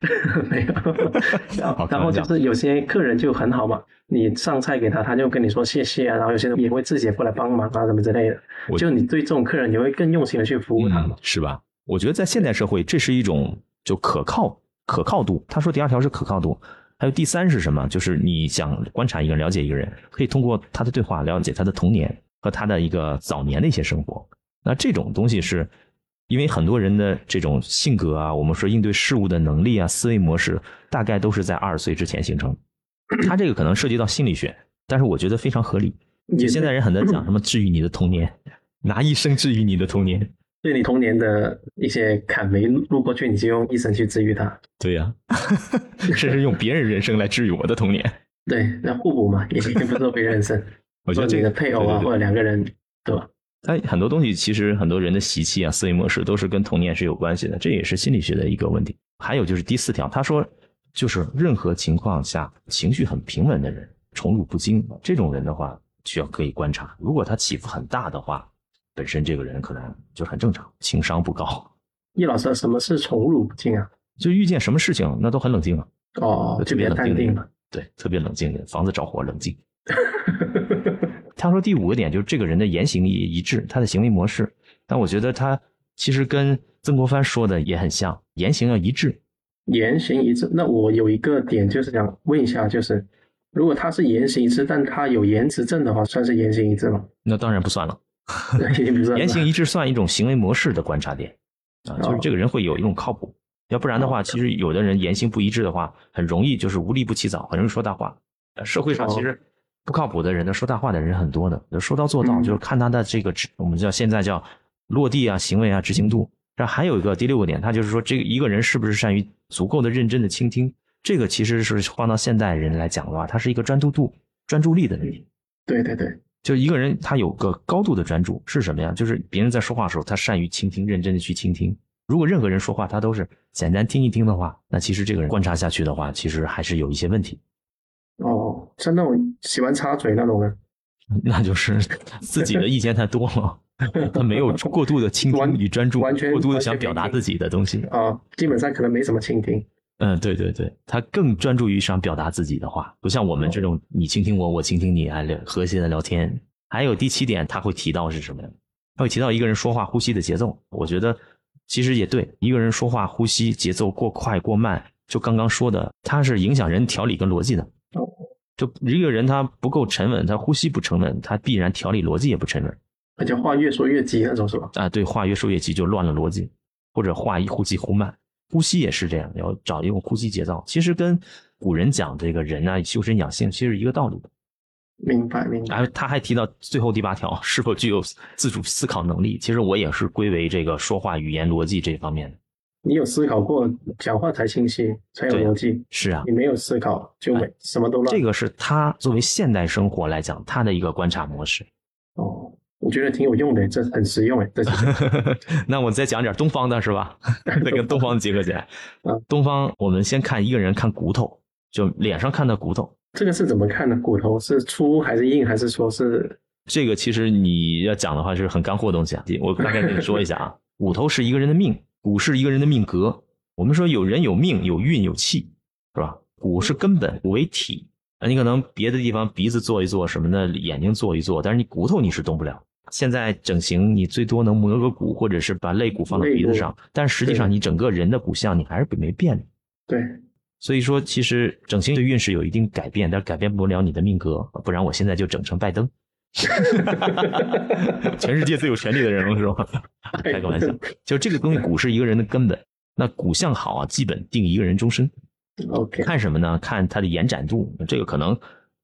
Speaker 2: 没有，然后就是有些客人就很好嘛，你上菜给他，他就跟你说谢谢啊，然后有些人也会自己过来帮忙啊，什么之类的。就你对这种客人，你会更用心的去服务他嘛，
Speaker 1: 是吧？我觉得在现代社会，这是一种就可靠可靠度。他说第二条是可靠度，还有第三是什么？就是你想观察一个人、了解一个人，可以通过他的对话了解他的童年和他的一个早年的一些生活。那这种东西是。因为很多人的这种性格啊，我们说应对事物的能力啊，思维模式大概都是在二十岁之前形成。他这个可能涉及到心理学，但是我觉得非常合理。就现在人很在讲什么治愈你的童年，拿一生治愈你的童年，
Speaker 2: 对你童年的一些坎没路过去，你就用一生去治愈它。
Speaker 1: 对呀，甚至用别人人生来治愈我的童年。
Speaker 2: 对，那互补嘛，也不做别人人生。
Speaker 1: 我觉得
Speaker 2: 你的配偶啊，或者两个人，对吧？
Speaker 1: 它很多东西，其实很多人的习气啊、思维模式都是跟童年是有关系的，这也是心理学的一个问题。还有就是第四条，他说，就是任何情况下情绪很平稳的人，宠辱不惊，这种人的话需要可以观察。如果他起伏很大的话，本身这个人可能就很正常，情商不高。
Speaker 2: 易老师，什么是宠辱不惊啊？
Speaker 1: 就遇见什么事情那都很冷静啊。
Speaker 2: 哦，
Speaker 1: 特别
Speaker 2: 淡定
Speaker 1: 的。对，特别冷静的，房子着火冷静。他说第五个点就是这个人的言行也一致，他的行为模式。但我觉得他其实跟曾国藩说的也很像，言行要一致。
Speaker 2: 言行一致，那我有一个点就是想问一下，就是如果他是言行一致，但他有言辞症的话，算是言行一致吗？
Speaker 1: 那当然不算了。言行一致算一种行为模式的观察点啊，就是这个人会有一种靠谱。要不然的话，其实有的人言行不一致的话，很容易就是无利不起早，很容易说大话。社会上其实。不靠谱的人呢，说大话的人很多的，就说到做到，就是看他的这个，我们叫现在叫落地啊、行为啊、执行度。然后还有一个第六个点，他就是说，这个一个人是不是善于足够的认真的倾听？这个其实是放到现代人来讲的话，他是一个专注度、专注力的问题。
Speaker 2: 对对对，
Speaker 1: 就一个人他有个高度的专注是什么呀？就是别人在说话的时候，他善于倾听，认真的去倾听。如果任何人说话他都是简单听一听的话，那其实这个人观察下去的话，其实还是有一些问题。
Speaker 2: 哦，像那种喜欢插嘴那种人，
Speaker 1: 那就是 自己的意见太多了。他没有 过度的倾听与专注，
Speaker 2: 完全
Speaker 1: 过度的想表达自己的东西
Speaker 2: 啊，基本上可能没什么倾听。
Speaker 1: 嗯，对对对，他更专注于想表达自己的话，不像我们这种你倾听我，我倾听你，还聊和谐的聊天。还有第七点，他会提到是什么呀？他会提到一个人说话呼吸的节奏。我觉得其实也对，一个人说话呼吸节奏过快过慢，就刚刚说的，他是影响人条理跟逻辑的。就一个人他不够沉稳，他呼吸不沉稳，他必然条理逻辑也不沉稳。
Speaker 2: 而且话越说越急那种是吧？
Speaker 1: 啊，对，话越说越急就乱了逻辑，或者话一呼吸忽慢。呼吸也是这样，要找一种呼吸节奏。其实跟古人讲这个人啊，修身养性，其实一个道理。
Speaker 2: 明白，明白。
Speaker 1: 他还提到最后第八条，是否具有自主思考能力？其实我也是归为这个说话语言逻辑这方面的。
Speaker 2: 你有思考过，讲话才清晰，才有逻辑。
Speaker 1: 是啊，
Speaker 2: 你没有思考，就没什么都乱。
Speaker 1: 这个是他作为现代生活来讲，他的一个观察模式。
Speaker 2: 哦。我觉得挺有用的，这很实用哎。这
Speaker 1: 那我再讲点东方的是吧？再跟东方结合起来。啊东方我们先看一个人，看骨头，就脸上看的骨头。
Speaker 2: 这个是怎么看的？骨头是粗还是硬，还是说是？
Speaker 1: 这个其实你要讲的话，是很干货的东西啊。我大概跟你说一下啊，骨头是一个人的命，骨是一个人的命格。我们说有人有命，有运，有气，是吧？骨是根本，骨为体。你可能别的地方鼻子做一做什么的，眼睛做一做，但是你骨头你是动不了。现在整形，你最多能磨个骨，或者是把肋骨放到鼻子上，但实际上你整个人的骨相你还是没变。
Speaker 2: 对，
Speaker 1: 所以说其实整形对运势有一定改变，但改变不了你的命格。不然我现在就整成拜登，全世界最有权力的人了，是吧？开个玩笑，就这个东西，骨是一个人的根本。那骨相好啊，基本定一个人终身。
Speaker 2: OK，
Speaker 1: 看什么呢？看它的延展度，这个可能。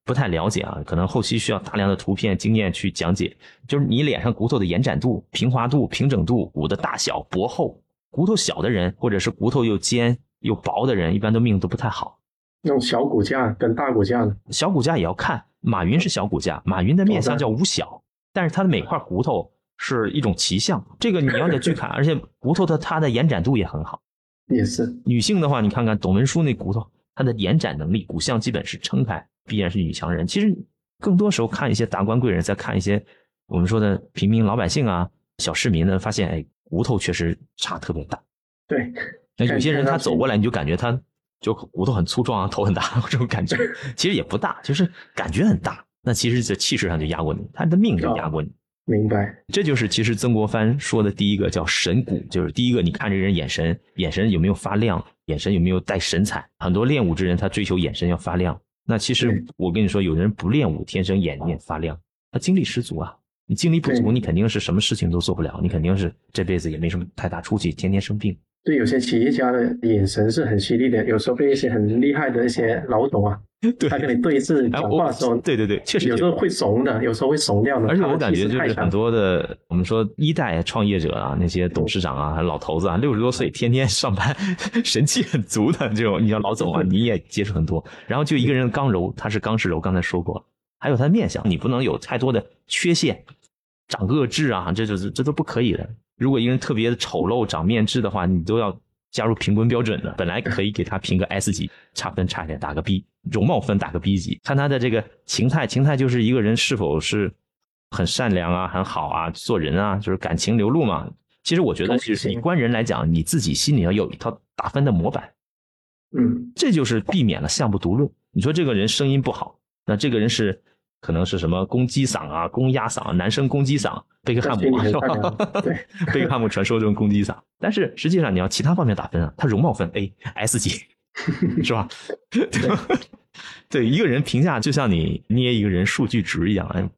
Speaker 1: 不太了解啊，可能后期需要大量的图片经验去讲解。就是你脸上骨头的延展度、平滑度、平整度、骨的大小、薄厚，骨头小的人，或者是骨头又尖又薄的人，一般都命都不太好。
Speaker 2: 那种小骨架跟大骨架呢？
Speaker 1: 小骨架也要看。马云是小骨架，马云的面相叫五小，但是他的每块骨头是一种奇象，这个你要得去看。而且骨头的它的延展度也很好。
Speaker 2: 也是
Speaker 1: 女性的话，你看看董文书那骨头，它的延展能力，骨相基本是撑开。必然是女强人。其实更多时候看一些达官贵人，在看一些我们说的平民老百姓啊、小市民呢，发现哎，骨头确实差特别大。
Speaker 2: 对，
Speaker 1: 那有些人他走过来，你就感觉他就骨头很粗壮啊，头很大 这种感觉。其实也不大，就是感觉很大。那其实，在气势上就压过你，他的命就压过你。
Speaker 2: 明白。
Speaker 1: 这就是其实曾国藩说的第一个叫神骨，就是第一个你看这人眼神，眼神有没有发亮，眼神有没有带神采。很多练武之人，他追求眼神要发亮。那其实我跟你说，有人不练武，天生眼睛发亮，他精力十足啊。你精力不足，你肯定是什么事情都做不了，你肯定是这辈子也没什么太大出息，天天生病。
Speaker 2: 对，有些企业家的眼神是很犀利的，有时候被一些很厉害的一些老总啊，他跟你对峙讲话的时候，
Speaker 1: 对对对，确实
Speaker 2: 有时候会怂的，有时候会怂掉的。
Speaker 1: 而且我感觉就是很多的，我们说一代创业者啊，那些董事长啊，老头子啊，六十多岁天天上班，神气很足的这种，你像老总啊，你也接触很多。然后就一个人刚柔，他是刚是柔，刚才说过，还有他的面相，你不能有太多的缺陷，长恶痣啊，这就是这都不可以的。如果一个人特别的丑陋、长面痣的话，你都要加入评分标准的。本来可以给他评个 S 级，差分差一点打个 B，容貌分打个 B 级，看他的这个情态。情态就是一个人是否是很善良啊、很好啊、做人啊，就是感情流露嘛。其实我觉得，就是你观人来讲，你自己心里要有一套打分的模板。
Speaker 2: 嗯，
Speaker 1: 这就是避免了相不独论。你说这个人声音不好，那这个人是。可能是什么公鸡嗓啊，公鸭嗓，男生公鸡嗓，贝克汉姆是吧？
Speaker 2: 对，
Speaker 1: 贝克汉姆传说中公鸡嗓。但是实际上你要其他方面打分啊，他容貌分 A S 级，是吧？对，一个人评价就像你捏一个人数据值一样，哎，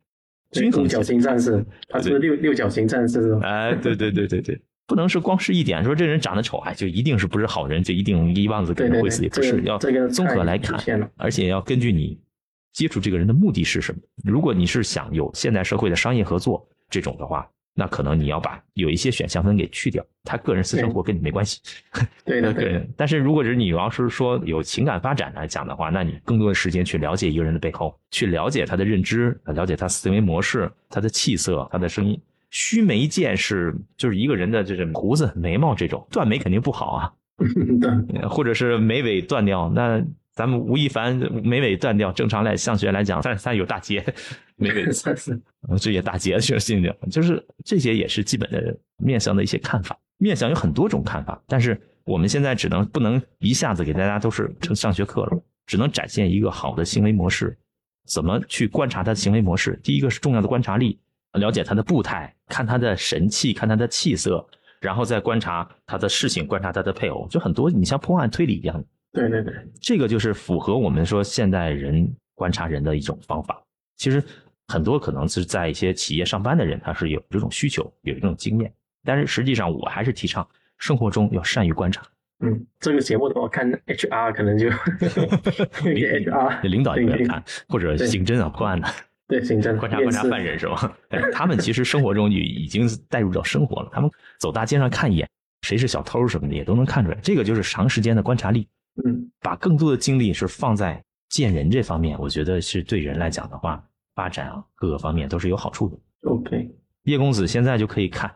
Speaker 1: 均衡
Speaker 2: 角形战士，他是六六角形战士是吧？
Speaker 1: 哎，对对对对对，不能是光是一点说这人长得丑，哎，就一定是不是好人，就一定一棒子给人会死，也不是，要综合来看，而且要根据你。接触这个人的目的是什么？如果你是想有现代社会的商业合作这种的话，那可能你要把有一些选项分给去掉，他个人私生活跟你没关系。
Speaker 2: 对的，个
Speaker 1: 人。但是如果是你要是说有情感发展来讲的话，那你更多的时间去了解一个人的背后，去了解他的认知，了解他思维模式、他的气色、他的声音。须眉见是就是一个人的这种胡子、眉毛这种断眉肯定不好啊，或者是眉尾断掉那。咱们吴亦凡眉尾断掉，正常来上学来讲，算算有大截，眉尾
Speaker 2: 算是
Speaker 1: 这也大劫就是性的，就是这些也是基本的面相的一些看法。面相有很多种看法，但是我们现在只能不能一下子给大家都是成上学课了，只能展现一个好的行为模式。怎么去观察他的行为模式？第一个是重要的观察力，了解他的步态，看他的神气，看他的气色，然后再观察他的事情，观察他的配偶，就很多你像破案推理一样。
Speaker 2: 对对对，
Speaker 1: 这个就是符合我们说现代人观察人的一种方法。其实很多可能是在一些企业上班的人，他是有这种需求，有这种经验，但是实际上我还是提倡生活中要善于观察。
Speaker 2: 嗯，这个节目的话，看 HR 可能就 HR
Speaker 1: 领导也要看，或者刑侦啊破案的，
Speaker 2: 对刑侦
Speaker 1: 观察观察犯人是吧？他们其实生活中也已经带入到生活了，他们走大街上看一眼，谁是小偷什么的也都能看出来。这个就是长时间的观察力。
Speaker 2: 嗯，
Speaker 1: 把更多的精力是放在见人这方面，我觉得是对人来讲的话，发展啊各个方面都是有好处的。
Speaker 2: OK，
Speaker 1: 叶公子现在就可以看，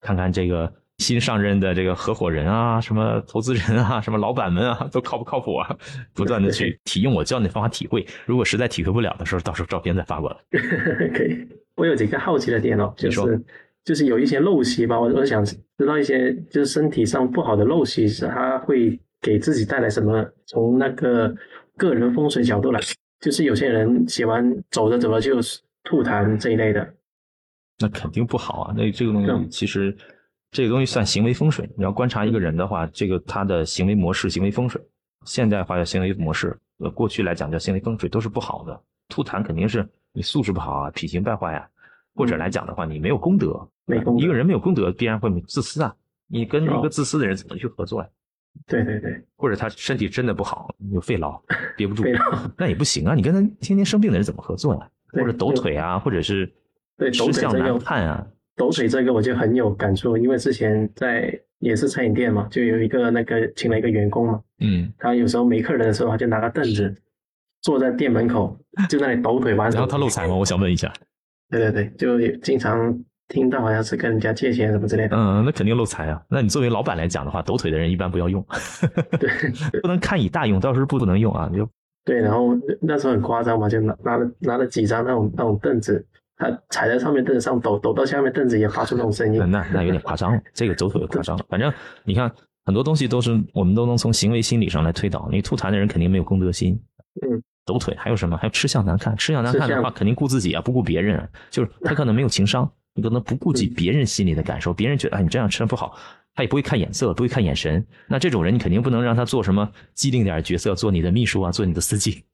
Speaker 1: 看看这个。新上任的这个合伙人啊，什么投资人啊，什么老板们啊，都靠不靠谱啊？不断的 去体用我教你的方法体会，如果实在体会不了的时候，到时候照片再发过来。
Speaker 2: 可以。我有几个好奇的点哦，就是就是有一些陋习吧，我我想知道一些就是身体上不好的陋习，是它会给自己带来什么？从那个个人风水角度来，就是有些人喜欢走着走着就吐痰这一类的，
Speaker 1: 那肯定不好啊。那这个东西其实。这个东西算行为风水。你要观察一个人的话，这个他的行为模式、行为风水，现代化叫行为模式，呃，过去来讲叫行为风水，都是不好的。吐痰肯定是你素质不好啊，品行败坏呀，或者来讲的话，你没有功德。一个人没有功德，必然会自私啊。你跟一个自私的人怎么去合作呀？
Speaker 2: 对对对。
Speaker 1: 或者他身体真的不好，有肺痨，憋不住，那也不行啊。你跟他天天生病的人怎么合作呀？或者抖腿啊，或者是对吃相难看啊。
Speaker 2: 抖腿这个我就很有感触，因为之前在也是餐饮店嘛，就有一个那个请了一个员工嘛，
Speaker 1: 嗯，
Speaker 2: 他有时候没客人的时候，他就拿个凳子坐在店门口，就那里抖腿玩。
Speaker 1: 然后他漏财吗？我想问一下。
Speaker 2: 对对对，就经常听到好像是跟人家借钱什么之类的。
Speaker 1: 嗯，那肯定漏财啊。那你作为老板来讲的话，抖腿的人一般不要用。
Speaker 2: 对，
Speaker 1: 不能看以大用，到时候不不能用啊。就
Speaker 2: 对，然后那时候很夸张嘛，就拿拿了拿了几张那种那种凳子。他踩在上面凳子上抖，抖到下面凳子也发出那种声音。
Speaker 1: 那那有点夸张了，这个走腿夸张了。反正你看，很多东西都是我们都能从行为心理上来推导。你吐痰的人肯定没有公德心。
Speaker 2: 嗯，
Speaker 1: 抖腿还有什么？还有吃相难看。吃相难看的话，肯定顾自己啊，不顾别人。就是他可能没有情商，你可能不顾及别人心里的感受。别人觉得啊，你这样吃不好，他也不会看眼色，不会看眼神。那这种人，你肯定不能让他做什么机灵点角色，做你的秘书啊，做你的司机。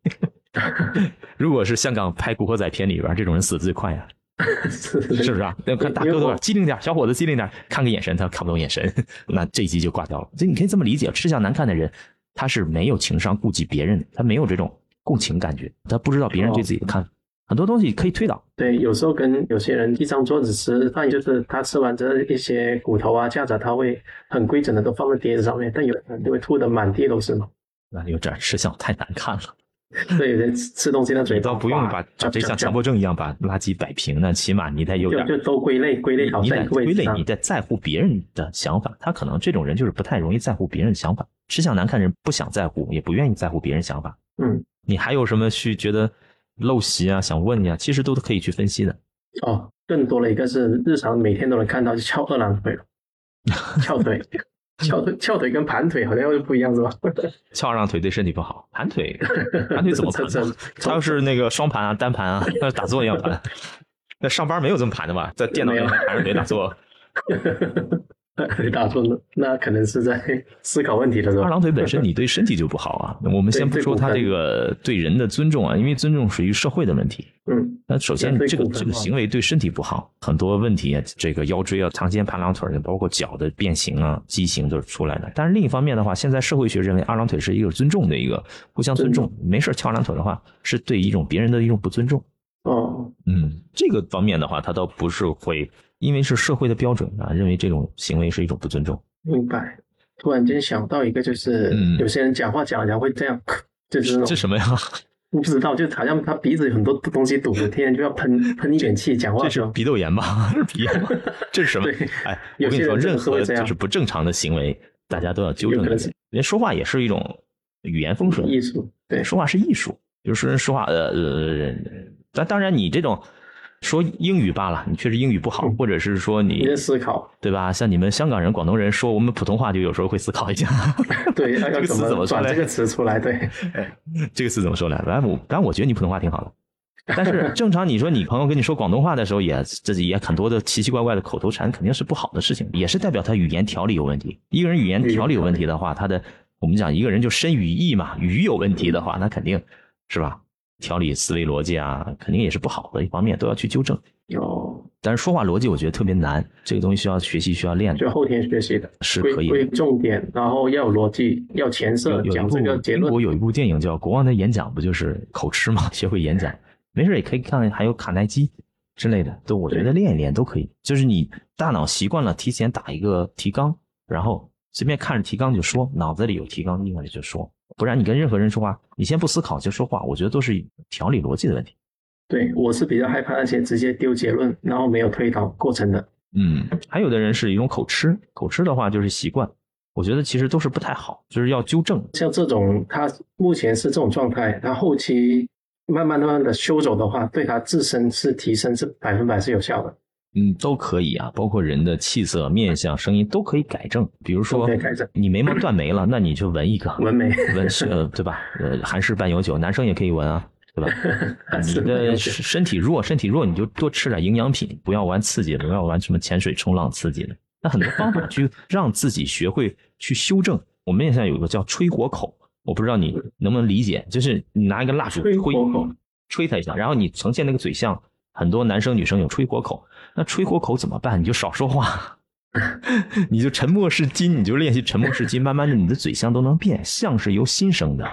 Speaker 1: 如果是香港拍《古惑仔》片里边，这种人死的最快呀。
Speaker 2: 是
Speaker 1: 是不是啊？要看大哥多少机灵点，小伙子机灵点，看个眼神他看不懂眼神，那这一集就挂掉了。所以你可以这么理解，吃相难看的人，他是没有情商，顾及别人，他没有这种共情感觉，他不知道别人对自己的看法。很多东西可以推导。
Speaker 2: 对，有时候跟有些人一张桌子吃饭，就是他吃完这一些骨头啊、架子，他会很规整的都放在碟子上面，但有人就会吐的满地都是嘛。
Speaker 1: 那有点吃相太难看了。
Speaker 2: 对，人吃东西的嘴
Speaker 1: 倒不用把这像强迫症一样把垃圾摆平，那起码你得有点
Speaker 2: 就都归类归类好，
Speaker 1: 你得归类，你得在乎别人的想法。他可能这种人就是不太容易在乎别人的想法，吃相难看人不想在乎，也不愿意在乎别人想法。
Speaker 2: 嗯，
Speaker 1: 你还有什么去觉得陋习啊？想问你啊？其实都可以去分析的。
Speaker 2: 哦，更多了一个是日常每天都能看到，就翘二郎腿，翘腿。翘腿 翘腿跟盘腿好像又不一样是吧？
Speaker 1: 翘二郎腿对身体不好，盘腿 盘腿怎么盘？他要是那个双盘啊、单盘啊，那打坐一样盘。那上班没有这么盘的吧？在电脑面前盘着腿打坐。
Speaker 2: 打坐那可能是在思考问题的时候。
Speaker 1: 二郎腿本身你对身体就不好啊。我们先不说他这个对人的尊重啊，因为尊重属于社会的问题。
Speaker 2: 嗯。
Speaker 1: 那首先这个这个行为对身体不好，很多问题，这个腰椎啊、长肩、盘郎腿，包括脚的变形啊、畸形都是出来的。但是另一方面的话，现在社会学认为二郎腿是一个尊重的一个互相尊重，没事翘二郎腿的话是对一种别人的一种不尊重。
Speaker 2: 哦。
Speaker 1: 嗯，这个方面的话，他倒不是会。因为是社会的标准啊，认为这种行为是一种不尊重。
Speaker 2: 明白。突然间想到一个，就是有些人讲话讲讲会这样，就是
Speaker 1: 这什么呀？
Speaker 2: 不知道，就好像他鼻子有很多东西堵着，天天就要喷 喷一点气讲话。
Speaker 1: 这是鼻窦炎吧？是鼻炎吗？这是什么？哎，我跟你说，任何就是不正常的行为，大家都要纠正。人说话也是一种语言风水
Speaker 2: 艺术，对，
Speaker 1: 说话是艺术。就是说话，呃呃，但当然你这种说英语罢了，你确实英语不好，或者是说你
Speaker 2: 在思考，
Speaker 1: 对吧？像你们香港人、广东人说我们普通话，就有时候会思考一下。
Speaker 2: 对，
Speaker 1: 这个词怎么
Speaker 2: 说来这个词出来？对，
Speaker 1: 这个词怎么说来？反正我，反正我觉得你普通话挺好的。但是正常，你说你朋友跟你说广东话的时候，也自己也很多的奇奇怪怪的口头禅，肯定是不好的事情，也是代表他语言条理有问题。一个人语言条理有问题的话，他的我们讲一个人就身语意嘛，语有问题的话，那肯定是吧？条理、思维逻辑啊，肯定也是不好的一方面，都要去纠正。
Speaker 2: 有，
Speaker 1: 但是说话逻辑我觉得特别难，这个东西需要学习，需要练。
Speaker 2: 就后天学习的，
Speaker 1: 是可以。
Speaker 2: 归重点，然后要有逻辑，要前设，讲这个结论。
Speaker 1: 英国有一部电影叫《国王的演讲》，不就是口吃嘛？学会演讲，没事也可以看，还有卡耐基之类的，都我觉得练一练都可以。就是你大脑习惯了，提前打一个提纲，然后随便看着提纲就说，脑子里有提纲，立马就说。不然你跟任何人说话，你先不思考就说话，我觉得都是条理逻辑的问题。
Speaker 2: 对我是比较害怕那些直接丢结论，然后没有推导过程的。
Speaker 1: 嗯，还有的人是一种口吃，口吃的话就是习惯，我觉得其实都是不太好，就是要纠正。
Speaker 2: 像这种他目前是这种状态，他后期慢慢慢慢的修走的话，对他自身是提升是百分百是有效的。
Speaker 1: 嗯，都可以啊，包括人的气色、面相、声音都可以改正。比如说，你眉毛断眉了，那你就纹一个，
Speaker 2: 纹眉，
Speaker 1: 纹呃，对吧？呃，韩式半永久，男生也可以纹啊，对吧？你的身体弱，身体弱，你就多吃点营养品，不要玩刺激的，不要玩什么潜水、冲浪刺激的。那很多方法去 让自己学会去修正。我们现在有一个叫吹火口，我不知道你能不能理解，就是你拿一个蜡烛吹，吹它一下，然后你呈现那个嘴像。很多男生女生有吹火口，那吹火口怎么办？你就少说话，你就沉默是金，你就练习沉默是金，慢慢的你的嘴相都能变。相是由心生的，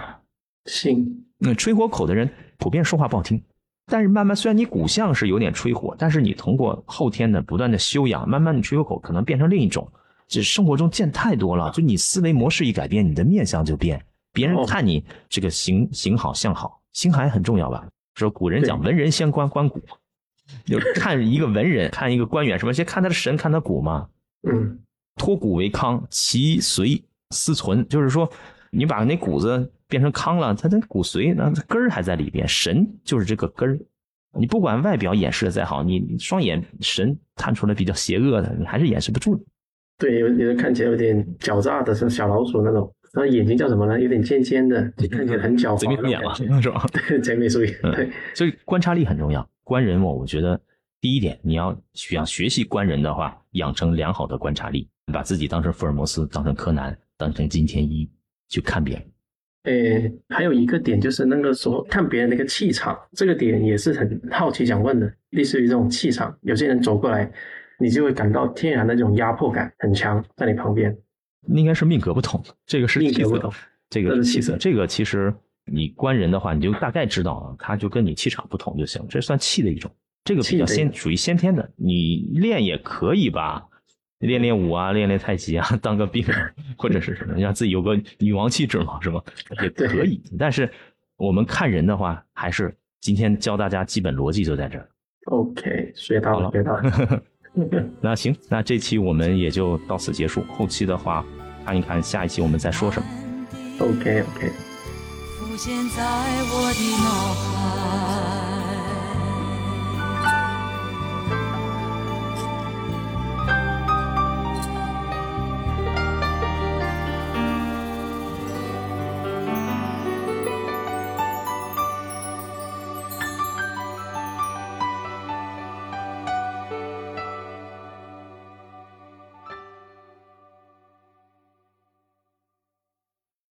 Speaker 2: 心。
Speaker 1: 那吹火口的人普遍说话不好听，但是慢慢虽然你骨相是有点吹火，但是你通过后天的不断的修养，慢慢你吹火口可能变成另一种。这生活中见太多了，就你思维模式一改变，你的面相就变。别人看你这个形形好相好，心还很重要吧？说古人讲文人先观观骨。就看一个文人，看一个官员，什么先看他的神，看他骨嘛。
Speaker 2: 嗯，
Speaker 1: 托骨为康，其髓思存，就是说，你把那骨子变成康了，他的骨髓那根儿还在里边，神就是这个根儿。你不管外表掩饰的再好，你双眼神探出来比较邪恶的，你还是掩饰不住的。
Speaker 2: 对，有有的看起来有点狡诈的，像小老鼠那种，那眼睛叫什么呢？有点尖尖的，看起来很狡猾。
Speaker 1: 贼眉鼠眼了，是吧？
Speaker 2: 对，贼眉鼠眼。对，
Speaker 1: 所以观察力很重要。观人我我觉得第一点，你要想学习观人的话，养成良好的观察力，把自己当成福尔摩斯，当成柯南，当成金田一去看别人。
Speaker 2: 呃，还有一个点就是那个说看别人那个气场，这个点也是很好奇想问的。类似于这种气场，有些人走过来，你就会感到天然的这种压迫感很强，在你旁边。
Speaker 1: 应该是命格不同，这个是
Speaker 2: 命格不同，
Speaker 1: 这个气色，这个其实。你观人的话，你就大概知道，他就跟你气场不同就行，这算气的一种，这个比较先属于先天的。你练也可以吧，练练武啊，练练太极啊，当个兵或者是什么，让自己有个女王气质嘛，是吧？也可以。但是我们看人的话，还是今天教大家基本逻辑就在这儿。
Speaker 2: OK，学到了，学到了。
Speaker 1: 那行，那这期我们也就到此结束。后期的话，看一看下一期我们再说什么。
Speaker 2: OK，OK。
Speaker 3: 现在我的脑海。